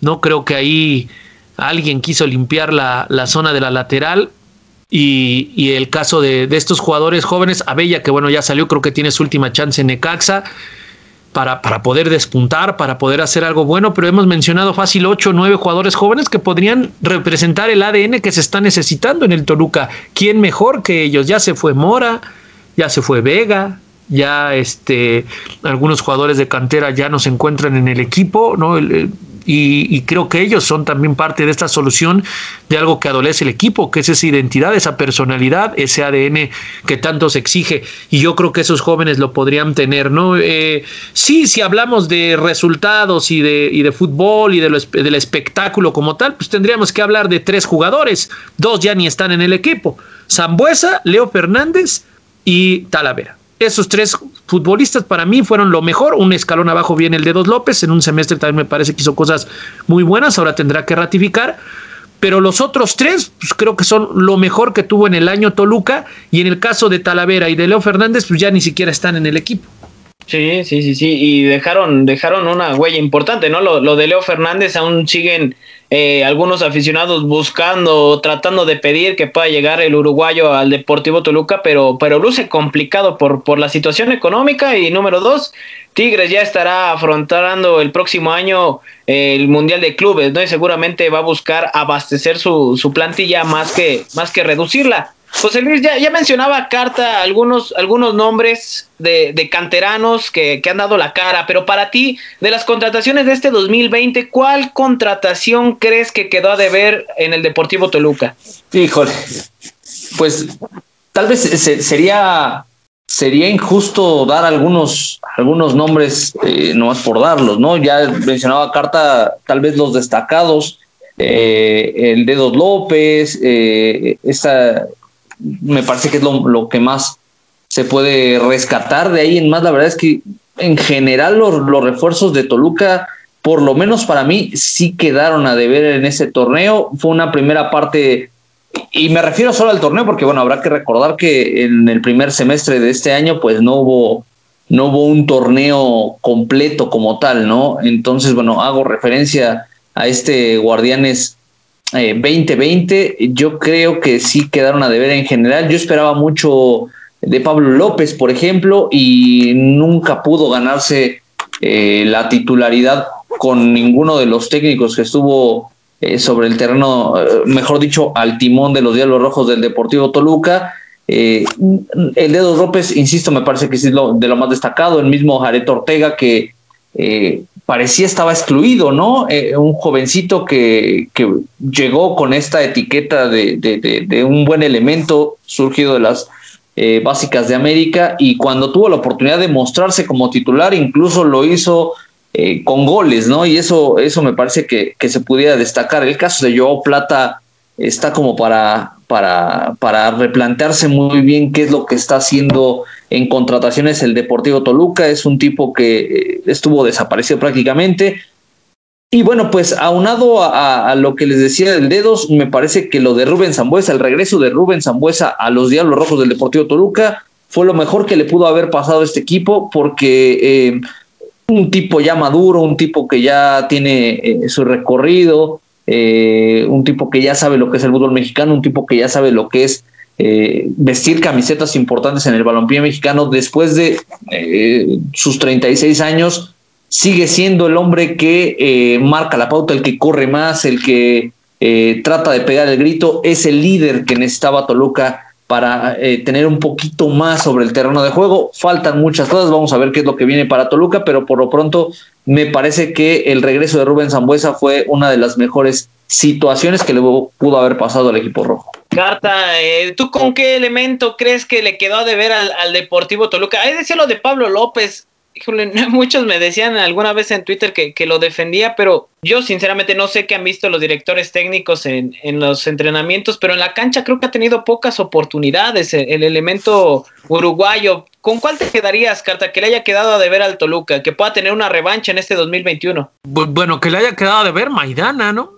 no creo que ahí alguien quiso limpiar la, zona de la lateral. Y, el caso de, de, estos jugadores jóvenes, Abella, que bueno, ya salió, creo que tiene su última chance en Necaxa, para, para, poder despuntar, para poder hacer algo bueno, pero hemos mencionado fácil 8 o 9 jugadores jóvenes que podrían representar el ADN que se está necesitando en el Toluca. ¿Quién mejor que ellos? Ya se fue Mora, ya se fue Vega, ya este, algunos jugadores de cantera ya no se encuentran en el equipo, ¿no? y, creo que ellos son también parte de esta solución de algo que adolece el equipo, que es esa identidad, esa personalidad, ese ADN que tanto se exige. Y yo creo que esos jóvenes lo podrían tener, ¿no? Eh, sí, si hablamos de resultados y de, y de fútbol y de del espectáculo como tal, pues tendríamos que hablar de tres jugadores. Dos ya ni están en el equipo. Zambuesa, Leo Fernández y Talavera. Esos tres futbolistas para mí fueron lo mejor. Un escalón abajo viene el de Dos López. En un semestre también me parece que hizo cosas muy buenas. Ahora tendrá que ratificar. Pero los otros tres, pues creo que son lo mejor que tuvo en el año Toluca. Y en el caso de Talavera y de Leo Fernández, pues ya ni siquiera están en el equipo. Sí, sí, sí, sí. Y dejaron, dejaron una huella importante, ¿no? Lo, lo de Leo Fernández aún siguen eh, algunos aficionados buscando, tratando de pedir que pueda llegar el uruguayo al Deportivo Toluca, pero, pero luce complicado por, por la situación económica. Y número dos, Tigres ya estará afrontando el próximo año eh, el Mundial de Clubes, ¿no? Y seguramente va a buscar abastecer su, su plantilla más que, más que reducirla. José Luis, ya, ya mencionaba Carta algunos, algunos nombres de, canteranos que, que, han dado la cara, pero para ti, de las contrataciones de este 2020, ¿cuál contratación crees que quedó a deber en el Deportivo Toluca? Híjole, pues tal vez sería, sería injusto dar algunos, algunos nombres, eh, nomás por darlos, ¿no? Ya mencionaba Carta, tal vez los destacados. Eh, el Dedos López, eh, esta me parece que es lo, que más se puede rescatar de ahí en más. La verdad es que en general los, los, refuerzos de Toluca, por lo menos para mí, sí quedaron a deber en ese torneo. Fue una primera parte, y me refiero solo al torneo, porque bueno, habrá que recordar que en el primer semestre de este año, pues no hubo, no hubo un torneo completo como tal, ¿no? Entonces, bueno, hago referencia a este Guardianes 2020, eh, yo creo que sí quedaron a deber en general. Yo esperaba mucho de Pablo López, por ejemplo, y nunca pudo ganarse eh, la titularidad con ninguno de los técnicos que estuvo eh, sobre el terreno, mejor dicho, al timón de los Diablos Rojos del Deportivo Toluca. el Dedo López, insisto, me parece que es lo, de lo más destacado. El mismo Jared Ortega, que parecía estaba excluido, ¿no? Eh, un jovencito que, que, llegó con esta etiqueta de, de, de, un buen elemento surgido de las eh, básicas de América y cuando tuvo la oportunidad de mostrarse como titular, incluso lo hizo eh, con goles, ¿no? Y eso, eso me parece que, que, se pudiera destacar. El caso de Joao Plata está como para, para, para replantearse muy bien qué es lo que está haciendo en contrataciones el Deportivo Toluca, es un tipo que eh, estuvo desaparecido prácticamente. Y bueno, pues aunado a, lo que les decía del dedos, me parece que lo de Rubén Zambuesa, el regreso de Rubén Zambuesa a los Diablos Rojos del Deportivo Toluca, fue lo mejor que le pudo haber pasado a este equipo, porque eh, un tipo ya maduro, un tipo que ya tiene eh, su recorrido, un tipo que ya sabe lo que es el fútbol mexicano, un tipo que ya sabe lo que es eh, vestir camisetas importantes en el balompié mexicano después de eh, sus 36 años sigue siendo el hombre que eh, marca la pauta, el que corre más, el que trata de pegar el grito, es el líder que necesitaba Toluca para tener un poquito más sobre el terreno de juego. Faltan muchas cosas, vamos a ver qué es lo que viene para Toluca, pero por lo pronto me parece que el regreso de Rubén Zambuesa fue una de las mejores situaciones que le pudo haber pasado al equipo rojo. Carta, eh, ¿tú con qué elemento crees que le quedó de ver al, Deportivo Toluca? Ahí decía lo de Pablo López. Muchos me decían alguna vez en Twitter que, lo defendía, pero yo sinceramente no sé qué han visto los directores técnicos en, los entrenamientos, pero en la cancha creo que ha tenido pocas oportunidades el, el, elemento uruguayo. ¿Con cuál te quedarías, Carta, que le haya quedado a deber al Toluca, que pueda tener una revancha en este 2021? Bueno, que le haya quedado de ver Maidana, ¿no?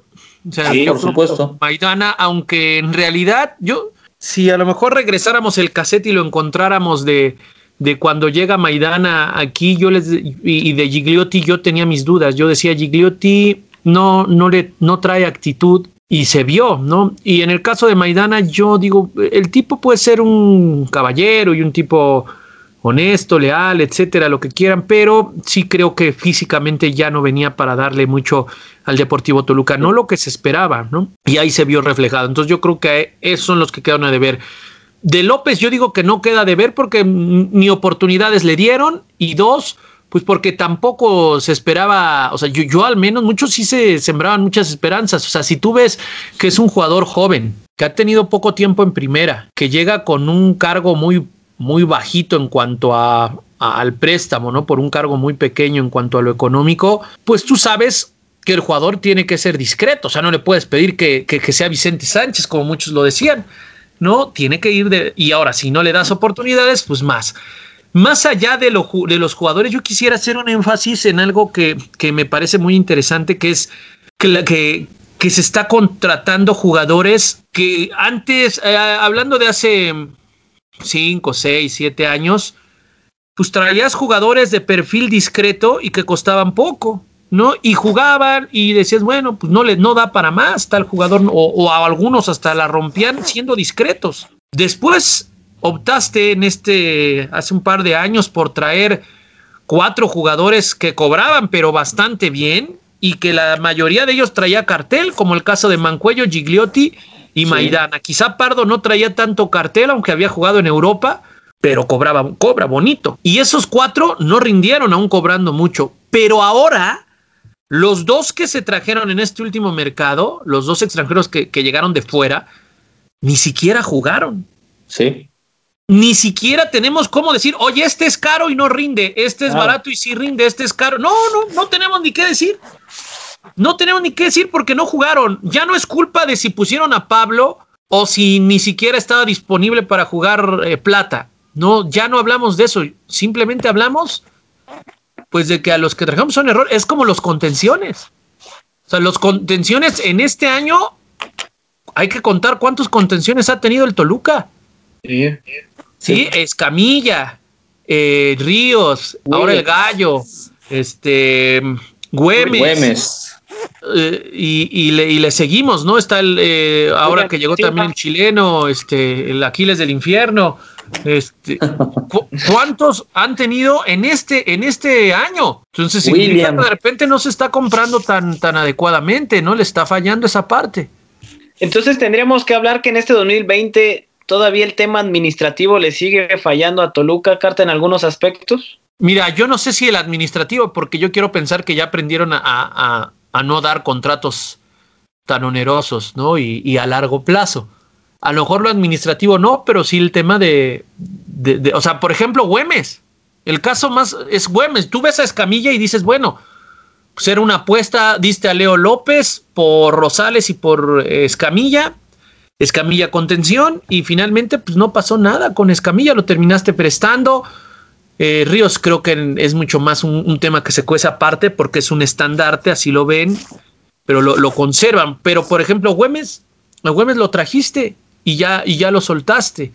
Sí, por supuesto. Maidana, aunque en realidad yo, si a lo mejor regresáramos el cassette y lo encontráramos de, de cuando llega Maidana aquí, yo les y, de Gigliotti yo tenía mis dudas. Yo decía Gigliotti no no le no trae actitud y se vio, ¿no? Y en el caso de Maidana yo digo, el tipo puede ser un caballero y un tipo honesto, leal, etcétera, lo que quieran, pero sí creo que físicamente ya no venía para darle mucho al Deportivo Toluca, no lo que se esperaba, ¿no? Y ahí se vio reflejado. Entonces yo creo que esos son los que quedan a deber. De López yo digo que no queda de ver porque ni oportunidades le dieron y dos, pues porque tampoco se esperaba, o sea, yo, yo al menos muchos sí se sembraban muchas esperanzas, o sea, si tú ves que es un jugador joven, que ha tenido poco tiempo en primera, que llega con un cargo muy muy bajito en cuanto a, al préstamo, ¿no? Por un cargo muy pequeño en cuanto a lo económico, pues tú sabes que el jugador tiene que ser discreto, o sea, no le puedes pedir que, que, sea Vicente Sánchez, como muchos lo decían, ¿no? Tiene que ir de... Y ahora, si no le das oportunidades, pues más. Más allá de, lo, de los jugadores, yo quisiera hacer un énfasis en algo que, que me parece muy interesante, que es que, que, que se está contratando jugadores que antes, eh, hablando de hace 5, 6, 7 años, pues traías jugadores de perfil discreto y que costaban poco, ¿no? Y jugaban y decías, bueno, pues no le no da para más tal jugador, o, o a algunos hasta la rompían siendo discretos. Después optaste en este, hace un par de años, por traer cuatro jugadores que cobraban, pero bastante bien, y que la mayoría de ellos traía cartel, como el caso de Mancuello, Gigliotti y Maidana. Quizá Pardo no traía tanto cartel, aunque había jugado en Europa, pero cobraba, cobra bonito. Y esos cuatro no rindieron aún cobrando mucho. Pero ahora, los dos que se trajeron en este último mercado, los dos extranjeros que, llegaron de fuera, ni siquiera jugaron. Sí. Ni siquiera tenemos cómo decir, oye, este es caro y no rinde, este es barato y sí rinde, este es caro. No, no, no tenemos ni qué decir. No tenemos ni qué decir porque no jugaron. Ya no es culpa de si pusieron a Pablo o si ni siquiera estaba disponible para jugar eh, plata. No, ya no hablamos de eso. Simplemente hablamos, pues, de que a los que trajamos son error. Es como los contenciones. O sea, los contenciones en este año hay que contar cuántos contenciones ha tenido el Toluca. Sí. Sí, Escamilla, eh, Ríos, ahora el Gallo, este, Güemes. Eh, y, le, seguimos, ¿no? Está el, eh, ahora que llegó también el chileno, este, el Aquiles del infierno. Este, ¿Cuántos han tenido en este, en este año? Entonces, de repente no se está comprando tan, tan adecuadamente, ¿no? Le está fallando esa parte. Entonces tendríamos que hablar que en este 2020 todavía el tema administrativo le sigue fallando a Toluca, Carta, en algunos aspectos. Mira, yo no sé si el administrativo, porque yo quiero pensar que ya aprendieron a, no dar contratos tan onerosos, ¿no? Y, a largo plazo. A lo mejor lo administrativo no, pero sí el tema de, o sea, por ejemplo, Güemes. El caso más es Güemes. Tú ves a Escamilla y dices, bueno, pues una apuesta, diste a Leo López por Rosales y por Escamilla. Escamilla contención y finalmente pues no pasó nada con Escamilla, lo terminaste prestando eh, Ríos creo que es mucho más un, tema que se cuece aparte porque es un estandarte, así lo ven, pero lo, conservan. Pero, por ejemplo, Güemes, a Güemes lo trajiste y ya, y ya lo soltaste.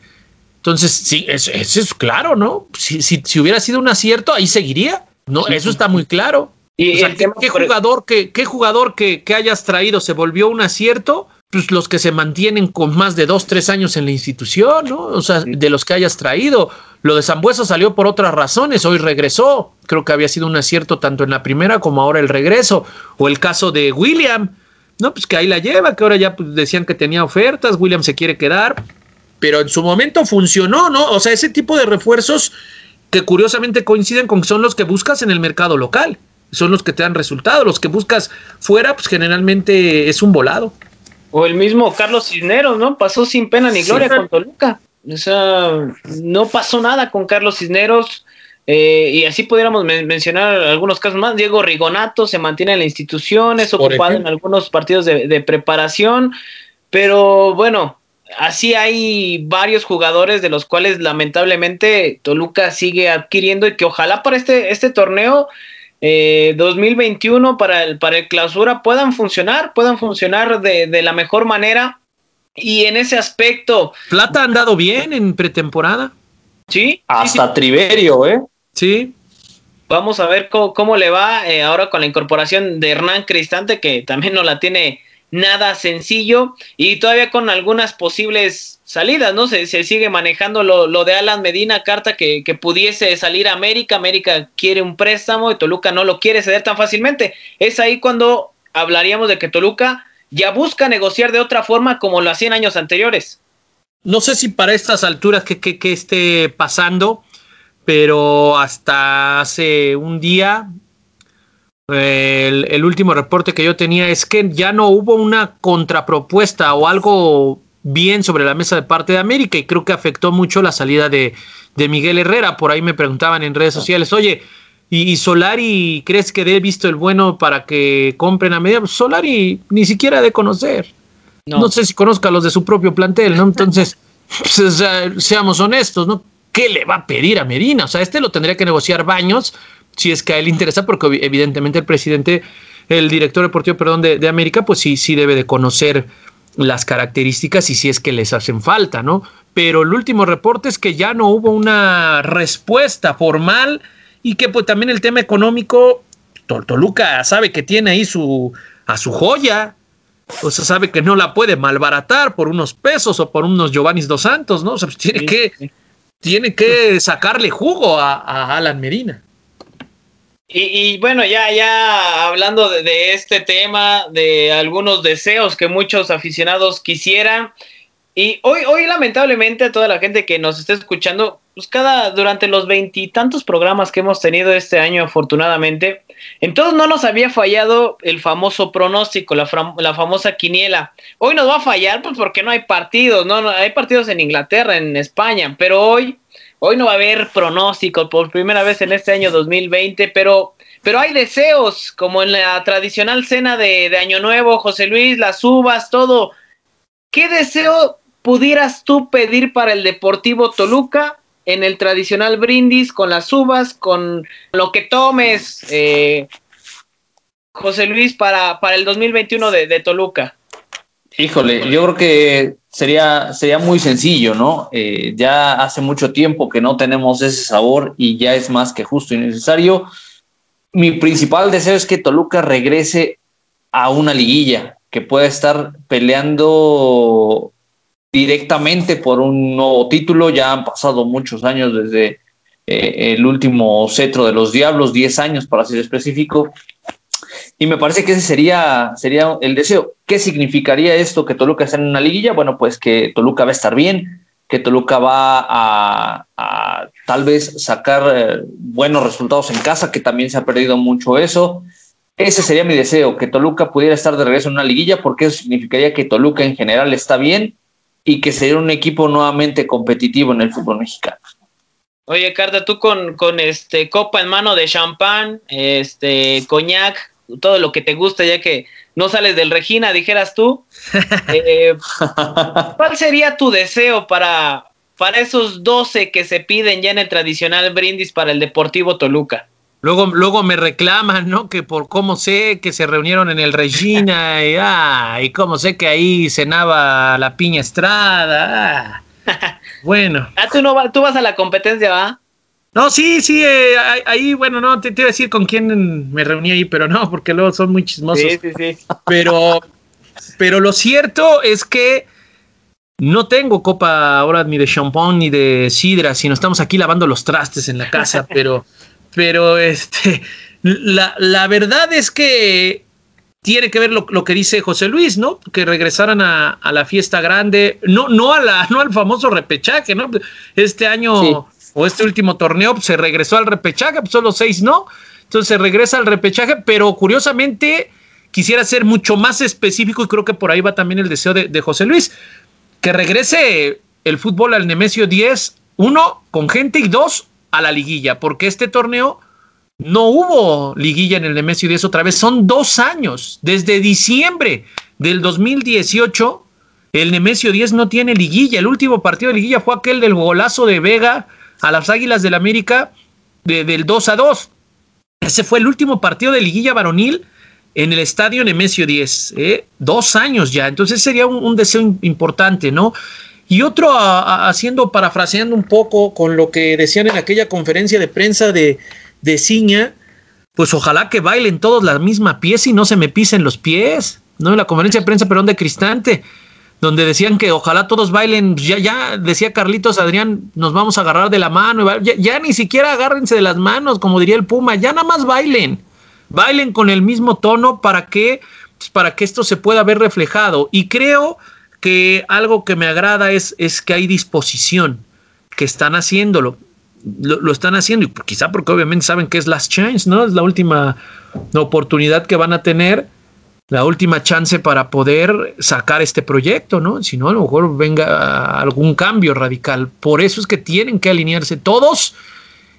Entonces, sí, eso, es claro, ¿no? Si, si, hubiera sido un acierto, ahí seguiría. No, eso está muy claro. ¿Y ¿qué, jugador, que, qué jugador que, que hayas traído se volvió un acierto? pues los que se mantienen con más de dos, tres años en la institución, ¿no? O sea, de los que hayas traído. Lo de Zambuesa salió por otras razones, hoy regresó. Creo que había sido un acierto tanto en la primera como ahora el regreso. O el caso de William, ¿no? Pues que ahí la lleva, que ahora ya pues, decían que tenía ofertas, William se quiere quedar. Pero en su momento funcionó, ¿no? O sea, ese tipo de refuerzos que curiosamente coinciden con que son los que buscas en el mercado local. Son los que te dan resultado. Los que buscas fuera, pues generalmente es un volado. O el mismo Carlos Cisneros, ¿no? Pasó sin pena ni gloria con Toluca. O sea, no pasó nada con Carlos Cisneros. Eh, y así pudiéramos mencionar algunos casos más. Diego Rigonato se mantiene en la institución, es ocupado en algunos partidos de, preparación. Pero bueno, así hay varios jugadores de los cuales lamentablemente Toluca sigue adquiriendo y que ojalá para este, este torneo 2021 eh, para el, para el clausura puedan funcionar, puedan funcionar de, de la mejor manera. Y en ese aspecto. Plata ha andado bien en pretemporada. Sí. Hasta Triverio, ¿eh? Sí. Vamos a ver cómo, le va eh, ahora con la incorporación de Hernán Cristante, que también no la tiene nada sencillo y todavía con algunas posibles salidas, ¿no? Se, sigue manejando lo, de Alan Medina, carta que, que, pudiese salir a América, América quiere un préstamo y Toluca no lo quiere ceder tan fácilmente. Es ahí cuando hablaríamos de que Toluca ya busca negociar de otra forma como lo hacía en años anteriores. No sé si para estas alturas que, esté pasando, pero hasta hace un día el, último reporte que yo tenía es que ya no hubo una contrapropuesta o algo bien sobre la mesa de parte de América y creo que afectó mucho la salida de, Miguel Herrera. Por ahí me preguntaban en redes sociales, oye, ¿y, Solari crees que dé visto el bueno para que compren a media? Solari ni siquiera de conocer. No. sé si conozca a los de su propio plantel, ¿no? Entonces, pues, seamos honestos, ¿no? ¿Qué le va a pedir a Medina? O sea, este lo tendría que negociar Baños si es que a él le interesa, porque evidentemente el presidente, el director deportivo, perdón, de, América, pues sí, sí debe de conocer las características y si es que les hacen falta, ¿no? Pero el último reporte es que ya no hubo una respuesta formal y que pues también el tema económico, Toluca sabe que tiene ahí su, a su joya, o sea, sabe que no la puede malbaratar por unos pesos o por unos Giovanni dos Santos, ¿no? O sea, pues tiene, que, tiene que sacarle jugo a, a Alan Medina. Y, bueno, ya, ya hablando de, este tema, de algunos deseos que muchos aficionados quisieran. Y hoy, hoy lamentablemente, a toda la gente que nos está escuchando, pues cada, durante los veintitantos programas que hemos tenido este año, afortunadamente, en todos no nos había fallado el famoso pronóstico, la, la famosa quiniela. Hoy nos va a fallar, pues porque no hay partidos, no, no hay partidos en Inglaterra, en España, pero hoy Hoy no va a haber pronóstico por primera vez en este año 2020, pero, pero hay deseos, como en la tradicional cena de, Año Nuevo, José Luis, las uvas, todo. ¿Qué deseo pudieras tú pedir para el Deportivo Toluca en el tradicional brindis con las uvas, con lo que tomes, eh, José Luis, para, para el 2021 de, de Toluca? Híjole, yo creo que sería, sería muy sencillo, ¿no? Eh, ya hace mucho tiempo que no tenemos ese sabor y ya es más que justo y necesario. Mi principal deseo es que Toluca regrese a una liguilla, que pueda estar peleando directamente por un nuevo título. Ya han pasado muchos años desde eh, el último cetro de los Diablos, 10 años para ser específico, y me parece que ese sería, sería el deseo. ¿Qué significaría esto que Toluca esté en una liguilla? Bueno, pues que Toluca va a estar bien, que Toluca va a, tal vez sacar eh, buenos resultados en casa, que también se ha perdido mucho eso. Ese sería mi deseo, que Toluca pudiera estar de regreso en una liguilla, porque eso significaría que Toluca en general está bien y que sería un equipo nuevamente competitivo en el fútbol mexicano. Oye, Carta, tú con, con este copa en mano de champán, este coñac, todo lo que te gusta, ya que no sales del Regina, dijeras tú. Eh, ¿Cuál sería tu deseo para, para esos 12 que se piden ya en el tradicional brindis para el Deportivo Toluca? Luego, luego me reclaman, ¿no? Que por cómo sé que se reunieron en el Regina y, ah, y cómo sé que ahí cenaba la piña Estrada. Ah. bueno. Ah, tú, no tú vas a la competencia, ¿va? No, sí, sí, eh, ahí, bueno, no, te, te, iba a decir con quién me reuní ahí, pero no, porque luego son muy chismosos. Sí, sí, sí. Pero, pero lo cierto es que no tengo copa ahora ni de champán ni de sidra, sino estamos aquí lavando los trastes en la casa, pero, pero este, la, la verdad es que tiene que ver lo, lo, que dice José Luis, ¿no? Que regresaran a, a, la fiesta grande, no, no, a la, no al famoso repechaje, ¿no? Este año o este último torneo pues, se regresó al repechaje, pues solo seis no. Entonces se regresa al repechaje, pero curiosamente quisiera ser mucho más específico y creo que por ahí va también el deseo de, José Luis, que regrese el fútbol al Nemesio 10, uno, con gente y dos, a la liguilla, porque este torneo no hubo liguilla en el Nemesio 10 otra vez, son dos años, desde diciembre del 2018, el Nemesio 10 no tiene liguilla, el último partido de liguilla fue aquel del golazo de Vega a las Águilas del América del 2 a 2. Ese fue el último partido de liguilla varonil en el estadio Nemesio 10, ¿eh? dos años ya, entonces sería un, deseo importante, ¿no? Y otro, haciendo, parafraseando un poco con lo que decían en aquella conferencia de prensa de, de Ciña, pues ojalá que bailen todos la misma pieza y no se me pisen los pies, ¿no? En la conferencia de prensa, perdón, de Cristante, donde decían que ojalá todos bailen, ya, ya decía Carlitos Adrián, nos vamos a agarrar de la mano, ya, ya ni siquiera agárrense de las manos, como diría el Puma, ya nada más bailen bailen con el mismo tono para que, pues, para que esto se pueda ver reflejado. Y creo que algo que me agrada es, es que hay disposición, que están haciéndolo. Lo, están haciendo, y quizá porque obviamente saben que es last chance, ¿no? Es la última oportunidad que van a tener, la última chance para poder sacar este proyecto, ¿no? Si no, a lo mejor venga algún cambio radical. Por eso es que tienen que alinearse todos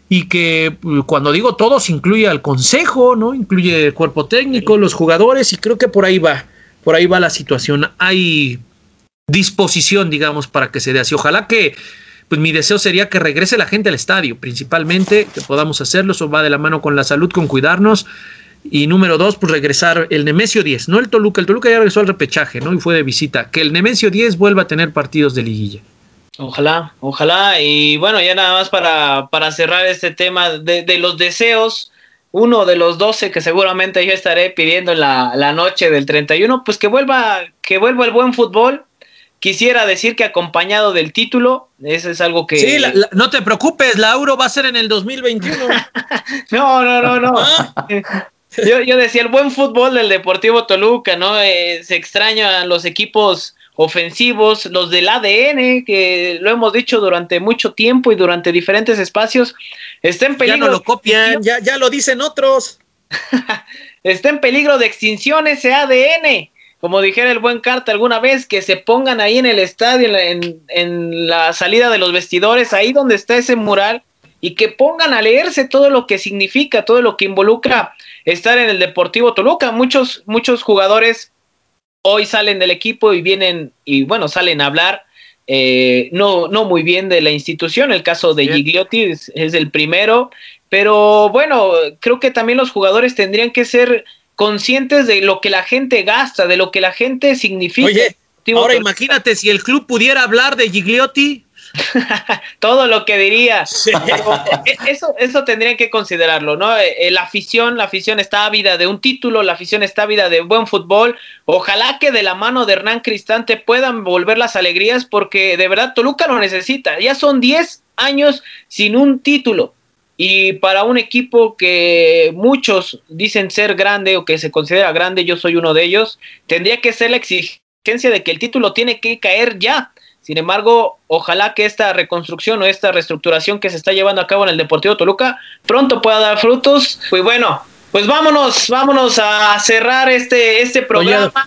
y que mm, cuando digo todos incluye al consejo, ¿no? Incluye el cuerpo técnico, los jugadores y creo que por ahí va, por ahí va la situación. Hay disposición, digamos, para que se dé así. Ojalá que, pues mi deseo sería que regrese la gente al estadio, principalmente, que podamos hacerlo, eso va de la mano con la salud, con cuidarnos. Y número dos, pues regresar el Nemesio 10, no el Toluca, el Toluca ya regresó al repechaje, ¿no? Y fue de visita. Que el Nemesio 10 vuelva a tener partidos de liguilla. Ojalá, ojalá. Y bueno, ya nada más para, para cerrar este tema de, de, los deseos, uno de los 12 que seguramente yo estaré pidiendo en la, la, noche del 31, pues que vuelva, que vuelva el buen fútbol. Quisiera decir que acompañado del título, eso es algo que... Sí, no te preocupes, la Euro va a ser en el 2021. no, no, no, no. Ah. yo, yo decía, el buen fútbol del Deportivo Toluca, ¿no? Eh, se extrañan los equipos ofensivos, los del ADN, que lo hemos dicho durante mucho tiempo y durante diferentes espacios, está en peligro. Ya no lo copian, ya, ya lo dicen otros. está en peligro de extinción ese ADN. Como dijera el buen Carta alguna vez, que se pongan ahí en el estadio, en, en la salida de los vestidores, ahí donde está ese mural, y que pongan a leerse todo lo que significa, todo lo que involucra estar en el Deportivo Toluca. Muchos, muchos jugadores hoy salen del equipo y vienen y bueno, salen a hablar eh, no, no muy bien de la institución. El caso de Gigliotti es, el primero, pero bueno, creo que también los jugadores tendrían que ser conscientes de lo que la gente gasta, de lo que la gente significa. Oye, ahora imagínate si el club pudiera hablar de Gigliotti. todo lo que diría. E, eso, eso tendrían que considerarlo, ¿no? Eh, eh, la afición, la afición está ávida de un título, la afición está ávida de buen fútbol. Ojalá que de la mano de Hernán Cristante puedan volver las alegrías, porque de verdad Toluca lo necesita. Ya son 10 años sin un título. Y para un equipo que muchos dicen ser grande o que se considera grande, yo soy uno de ellos, tendría que ser la exigencia de que el título tiene que caer ya sin embargo, ojalá que esta reconstrucción o esta reestructuración que se está llevando a cabo en el Deportivo Toluca pronto pueda dar frutos. Pues bueno, pues vámonos, vámonos a cerrar este, este programa.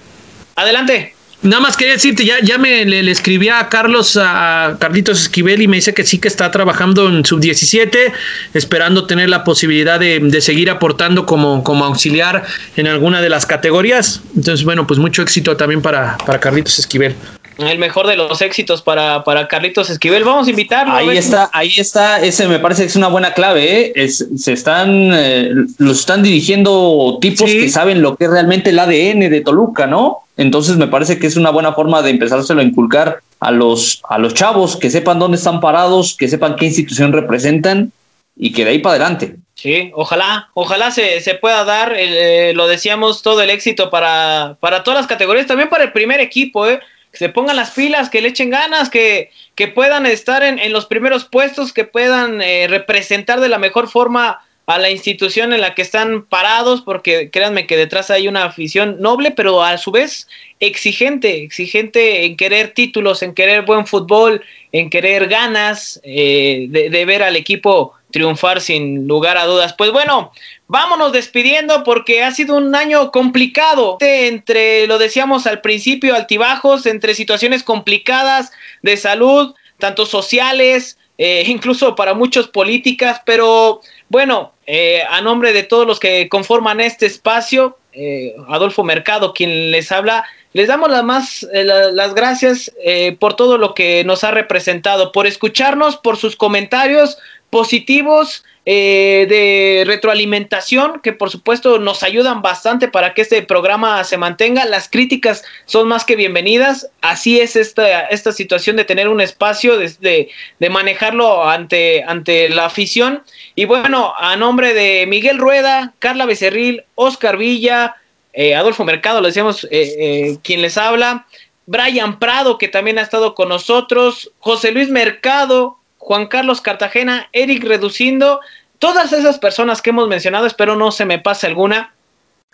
Adelante. Nada más quería decirte, ya, ya me le, escribí a Carlos, a Carlitos Esquivel y me dice que sí que está trabajando en sub-17, esperando tener la posibilidad de, de, seguir aportando como, como auxiliar en alguna de las categorías. Entonces, bueno, pues mucho éxito también para, para Carlitos Esquivel el mejor de los éxitos para, para Carlitos Esquivel. Vamos a invitarlo. Ahí está, ahí está, ese me parece que es una buena clave, ¿eh? Es, se están, eh, los están dirigiendo tipos que saben lo que es realmente el ADN de Toluca, ¿no? Entonces me parece que es una buena forma de empezárselo a inculcar a los, a los chavos, que sepan dónde están parados, que sepan qué institución representan y que de ahí para adelante. Sí, ojalá, ojalá se, se pueda dar, eh, lo decíamos, todo el éxito para, para todas las categorías, también para el primer equipo, ¿eh? Se pongan las pilas, que le echen ganas, que, que puedan estar en, en, los primeros puestos, que puedan eh, representar de la mejor forma a la institución en la que están parados, porque créanme que detrás hay una afición noble, pero a su vez exigente, exigente en querer títulos, en querer buen fútbol, en querer ganas eh, de, de ver al equipo triunfar sin lugar a dudas. Pues bueno, vámonos despidiendo porque ha sido un año complicado. Entre, lo decíamos al principio, altibajos, entre situaciones complicadas de salud, tanto sociales, eh, incluso para muchos políticas, pero bueno, eh, a nombre de todos los que conforman este espacio, eh, Adolfo Mercado, quien les habla, les damos las más las gracias por todo lo que nos ha representado, por escucharnos, por sus comentarios positivos, eh, de retroalimentación que por supuesto nos ayudan bastante para que este programa se mantenga. Las críticas son más que bienvenidas. Así es esta, esta situación de tener un espacio, de, de, manejarlo ante, ante la afición. Y bueno, a nombre de Miguel Rueda, Carla Becerril, Oscar Villa, eh, Adolfo Mercado, le decíamos eh, quien les habla. Brian Prado, que también ha estado con nosotros, José Luis Mercado, Juan Carlos Cartagena, Eric Reducindo, todas esas personas que hemos mencionado, espero no se me pase alguna,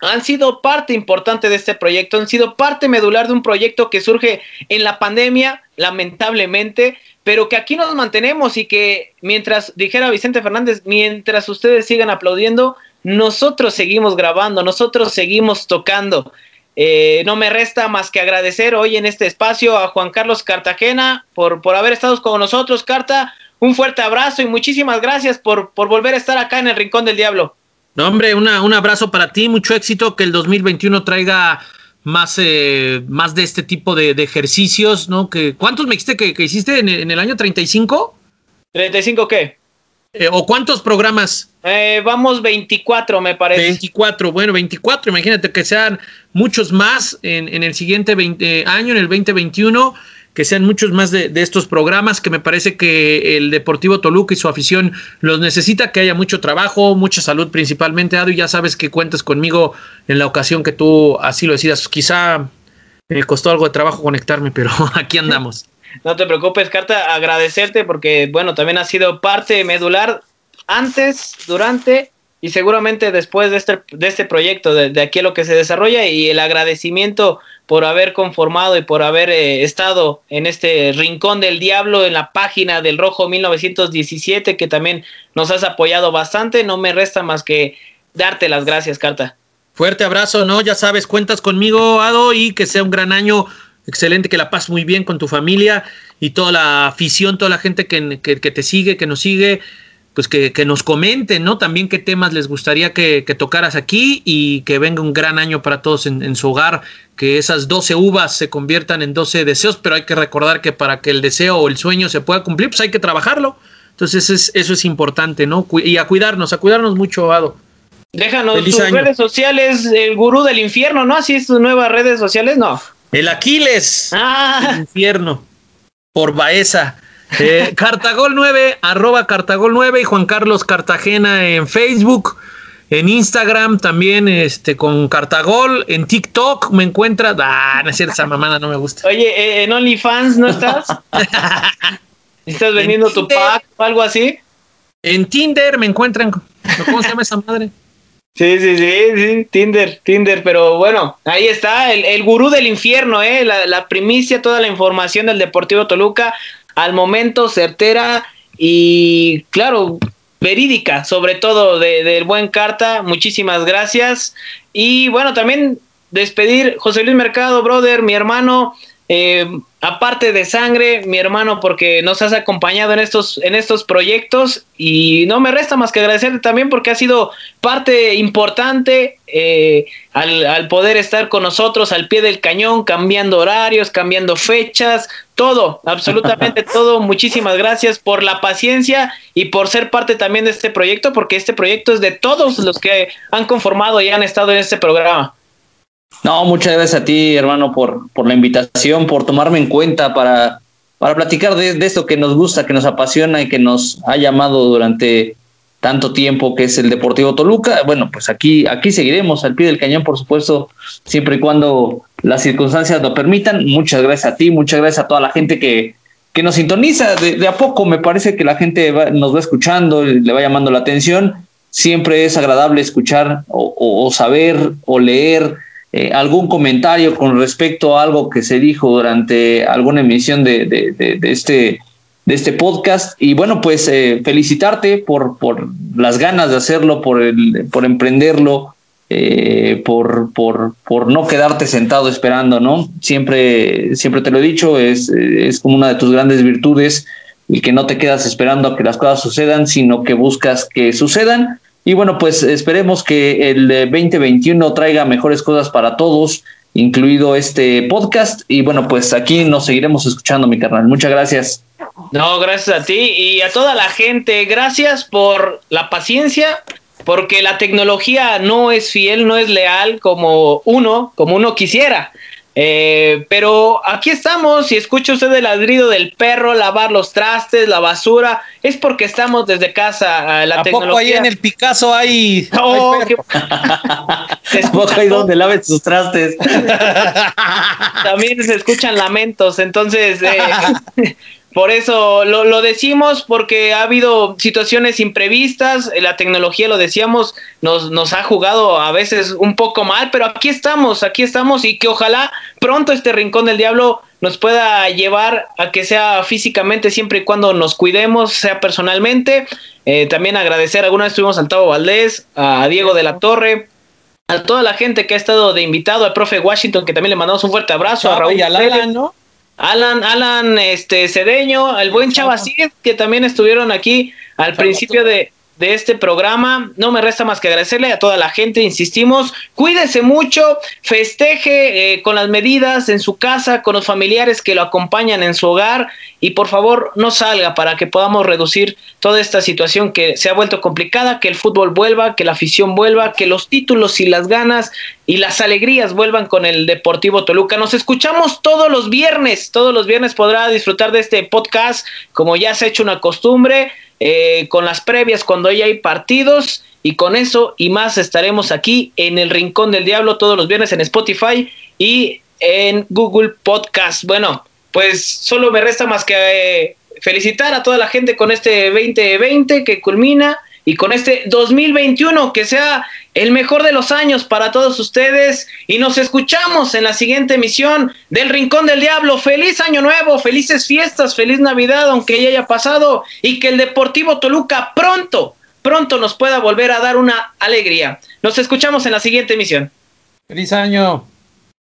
han sido parte importante de este proyecto, han sido parte medular de un proyecto que surge en la pandemia, lamentablemente, pero que aquí nos mantenemos y que mientras, dijera Vicente Fernández, mientras ustedes sigan aplaudiendo, nosotros seguimos grabando, nosotros seguimos tocando. Eh, no me resta más que agradecer hoy en este espacio a Juan Carlos Cartagena por, por haber estado con nosotros. Carta, un fuerte abrazo y muchísimas gracias por, por volver a estar acá en el Rincón del Diablo. No, hombre, una, un abrazo para ti, mucho éxito, que el 2021 traiga más, eh, más de este tipo de, ejercicios, ¿no? Que, ¿Cuántos me dijiste que, hiciste en, en, el año 35? ¿35 qué? Eh, ¿O cuántos programas? Eh, vamos 24, me parece. 24, bueno, 24, imagínate que sean muchos más en, en el siguiente 20 año, en el 2021 que sean muchos más de, estos programas, que me parece que el Deportivo Toluca y su afición los necesita, que haya mucho trabajo, mucha salud principalmente, Ado, y ya sabes que cuentas conmigo en la ocasión que tú así lo decidas. Quizá me costó algo de trabajo conectarme, pero aquí andamos. No te preocupes, Carta, agradecerte porque, bueno, también ha sido parte medular antes, durante y seguramente después de este, de este proyecto, de, aquí a lo que se desarrolla y el agradecimiento por haber conformado y por haber eh, estado en este rincón del diablo en la página del Rojo 1917 que también nos has apoyado bastante, no me resta más que darte las gracias, Carta. Fuerte abrazo, ¿no? Ya sabes, cuentas conmigo, Ado, y que sea un gran año excelente, que la pases muy bien con tu familia y toda la afición, toda la gente que, que, que te sigue, que nos sigue pues que, nos comenten, ¿no? También qué temas les gustaría que, tocaras aquí y que venga un gran año para todos en, su hogar, que esas 12 uvas se conviertan en 12 deseos, pero hay que recordar que para que el deseo o el sueño se pueda cumplir, pues hay que trabajarlo. Entonces es, eso es importante, ¿no? Y a cuidarnos, a cuidarnos mucho, Ado. Déjanos tus redes sociales, el gurú del infierno, ¿no? Así es tus nuevas redes sociales, no. El Aquiles. Ah. El infierno. Por Baeza. Eh, Cartagol 9, arroba Cartagol 9 y Juan Carlos Cartagena en Facebook. En Instagram también este, con Cartagol. En TikTok me encuentras. Ah, no es cierto, esa mamada no me gusta. Oye, eh, ¿en OnlyFans no estás? ¿Estás vendiendo tu pack o algo así? En Tinder me encuentran. ¿Cómo se llama esa madre? Sí, sí, sí, sí, Tinder, Tinder, pero bueno, ahí está, el, el gurú del infierno, ¿eh? La, la, primicia, toda la información del Deportivo Toluca, al momento, certera y claro, verídica, sobre todo del buen Carta. Muchísimas gracias. Y bueno, también despedir José Luis Mercado, brother, mi hermano. Eh, aparte de sangre, mi hermano, porque nos has acompañado en estos, en estos proyectos y no me resta más que agradecerte también porque ha sido parte importante eh, al, al, poder estar con nosotros al pie del cañón, cambiando horarios, cambiando fechas, todo, absolutamente todo. Muchísimas gracias por la paciencia y por ser parte también de este proyecto, porque este proyecto es de todos los que han conformado y han estado en este programa. No, muchas gracias a ti, hermano, por, por la invitación, por tomarme en cuenta para, para platicar de, esto que nos gusta, que nos apasiona y que nos ha llamado durante tanto tiempo, que es el Deportivo Toluca. Bueno, pues aquí, aquí seguiremos al pie del cañón, por supuesto, siempre y cuando las circunstancias lo permitan. Muchas gracias a ti, muchas gracias a toda la gente que, que nos sintoniza. De, a poco me parece que la gente nos va escuchando, le va llamando la atención. Siempre es agradable escuchar o saber o leer eh, algún comentario con respecto a algo que se dijo durante alguna emisión de, de, este, de este podcast. Y bueno, pues eh, felicitarte por, por las ganas de hacerlo, por, el, por emprenderlo, eh, por, por, por no quedarte sentado esperando, ¿no? Siempre, siempre te lo he dicho, es, es como una de tus grandes virtudes y que no te quedas esperando a que las cosas sucedan, sino que buscas que sucedan y bueno, pues esperemos que el 2021 traiga mejores cosas para todos, incluido este podcast. Y bueno, pues aquí nos seguiremos escuchando, mi carnal. Muchas gracias. No, gracias a ti y a toda la gente. Gracias por la paciencia, porque la tecnología no es fiel, no es leal como uno, como uno quisiera. Eh, pero aquí estamos, si escucha usted el ladrido del perro, lavar los trastes, la basura, es porque estamos desde casa. La ¿A poco ahí en el Picasso hay, oh, poco ahí donde laven sus trastes? También se escuchan lamentos, entonces eh, por eso lo, lo, decimos, porque ha habido situaciones imprevistas, la tecnología, lo decíamos, nos, nos ha jugado a veces un poco mal, pero aquí estamos, aquí estamos y que ojalá pronto este Rincón del Diablo nos pueda llevar a que sea físicamente siempre y cuando nos cuidemos, sea personalmente. Eh, también agradecer, alguna vez tuvimos al Tavo Valdés, a Diego de la Torre, a toda la gente que ha estado de invitado, al profe Washington, que también le mandamos un fuerte abrazo, a Raúl. Y a ¿no? Alan, Alan este, Cedeño, el buen Chavacid, que también estuvieron aquí al principio de, de este programa. No me resta más que agradecerle a toda la gente, insistimos, cuídese mucho, festeje eh, con las medidas en su casa, con los familiares que lo acompañan en su hogar y por favor no salga para que podamos reducir toda esta situación que se ha vuelto complicada, que el fútbol vuelva, que la afición vuelva, que los títulos y las ganas y las alegrías vuelvan con el Deportivo Toluca. Nos escuchamos todos los viernes, todos los viernes podrá disfrutar de este podcast como ya se ha hecho una costumbre. Eh, con las previas cuando ya hay partidos. Y con eso y más estaremos aquí en el Rincón del Diablo todos los viernes en Spotify y en Google Podcast. Bueno, pues solo me resta más que eh, felicitar a toda la gente con este 2020 que culmina y con este 2021 que sea el mejor de los años para todos ustedes y nos escuchamos en la siguiente emisión del Rincón del Diablo. Feliz año nuevo, felices fiestas, feliz Navidad, aunque ya haya pasado y que el Deportivo Toluca pronto, pronto nos pueda volver a dar una alegría. Nos escuchamos en la siguiente emisión. Feliz año.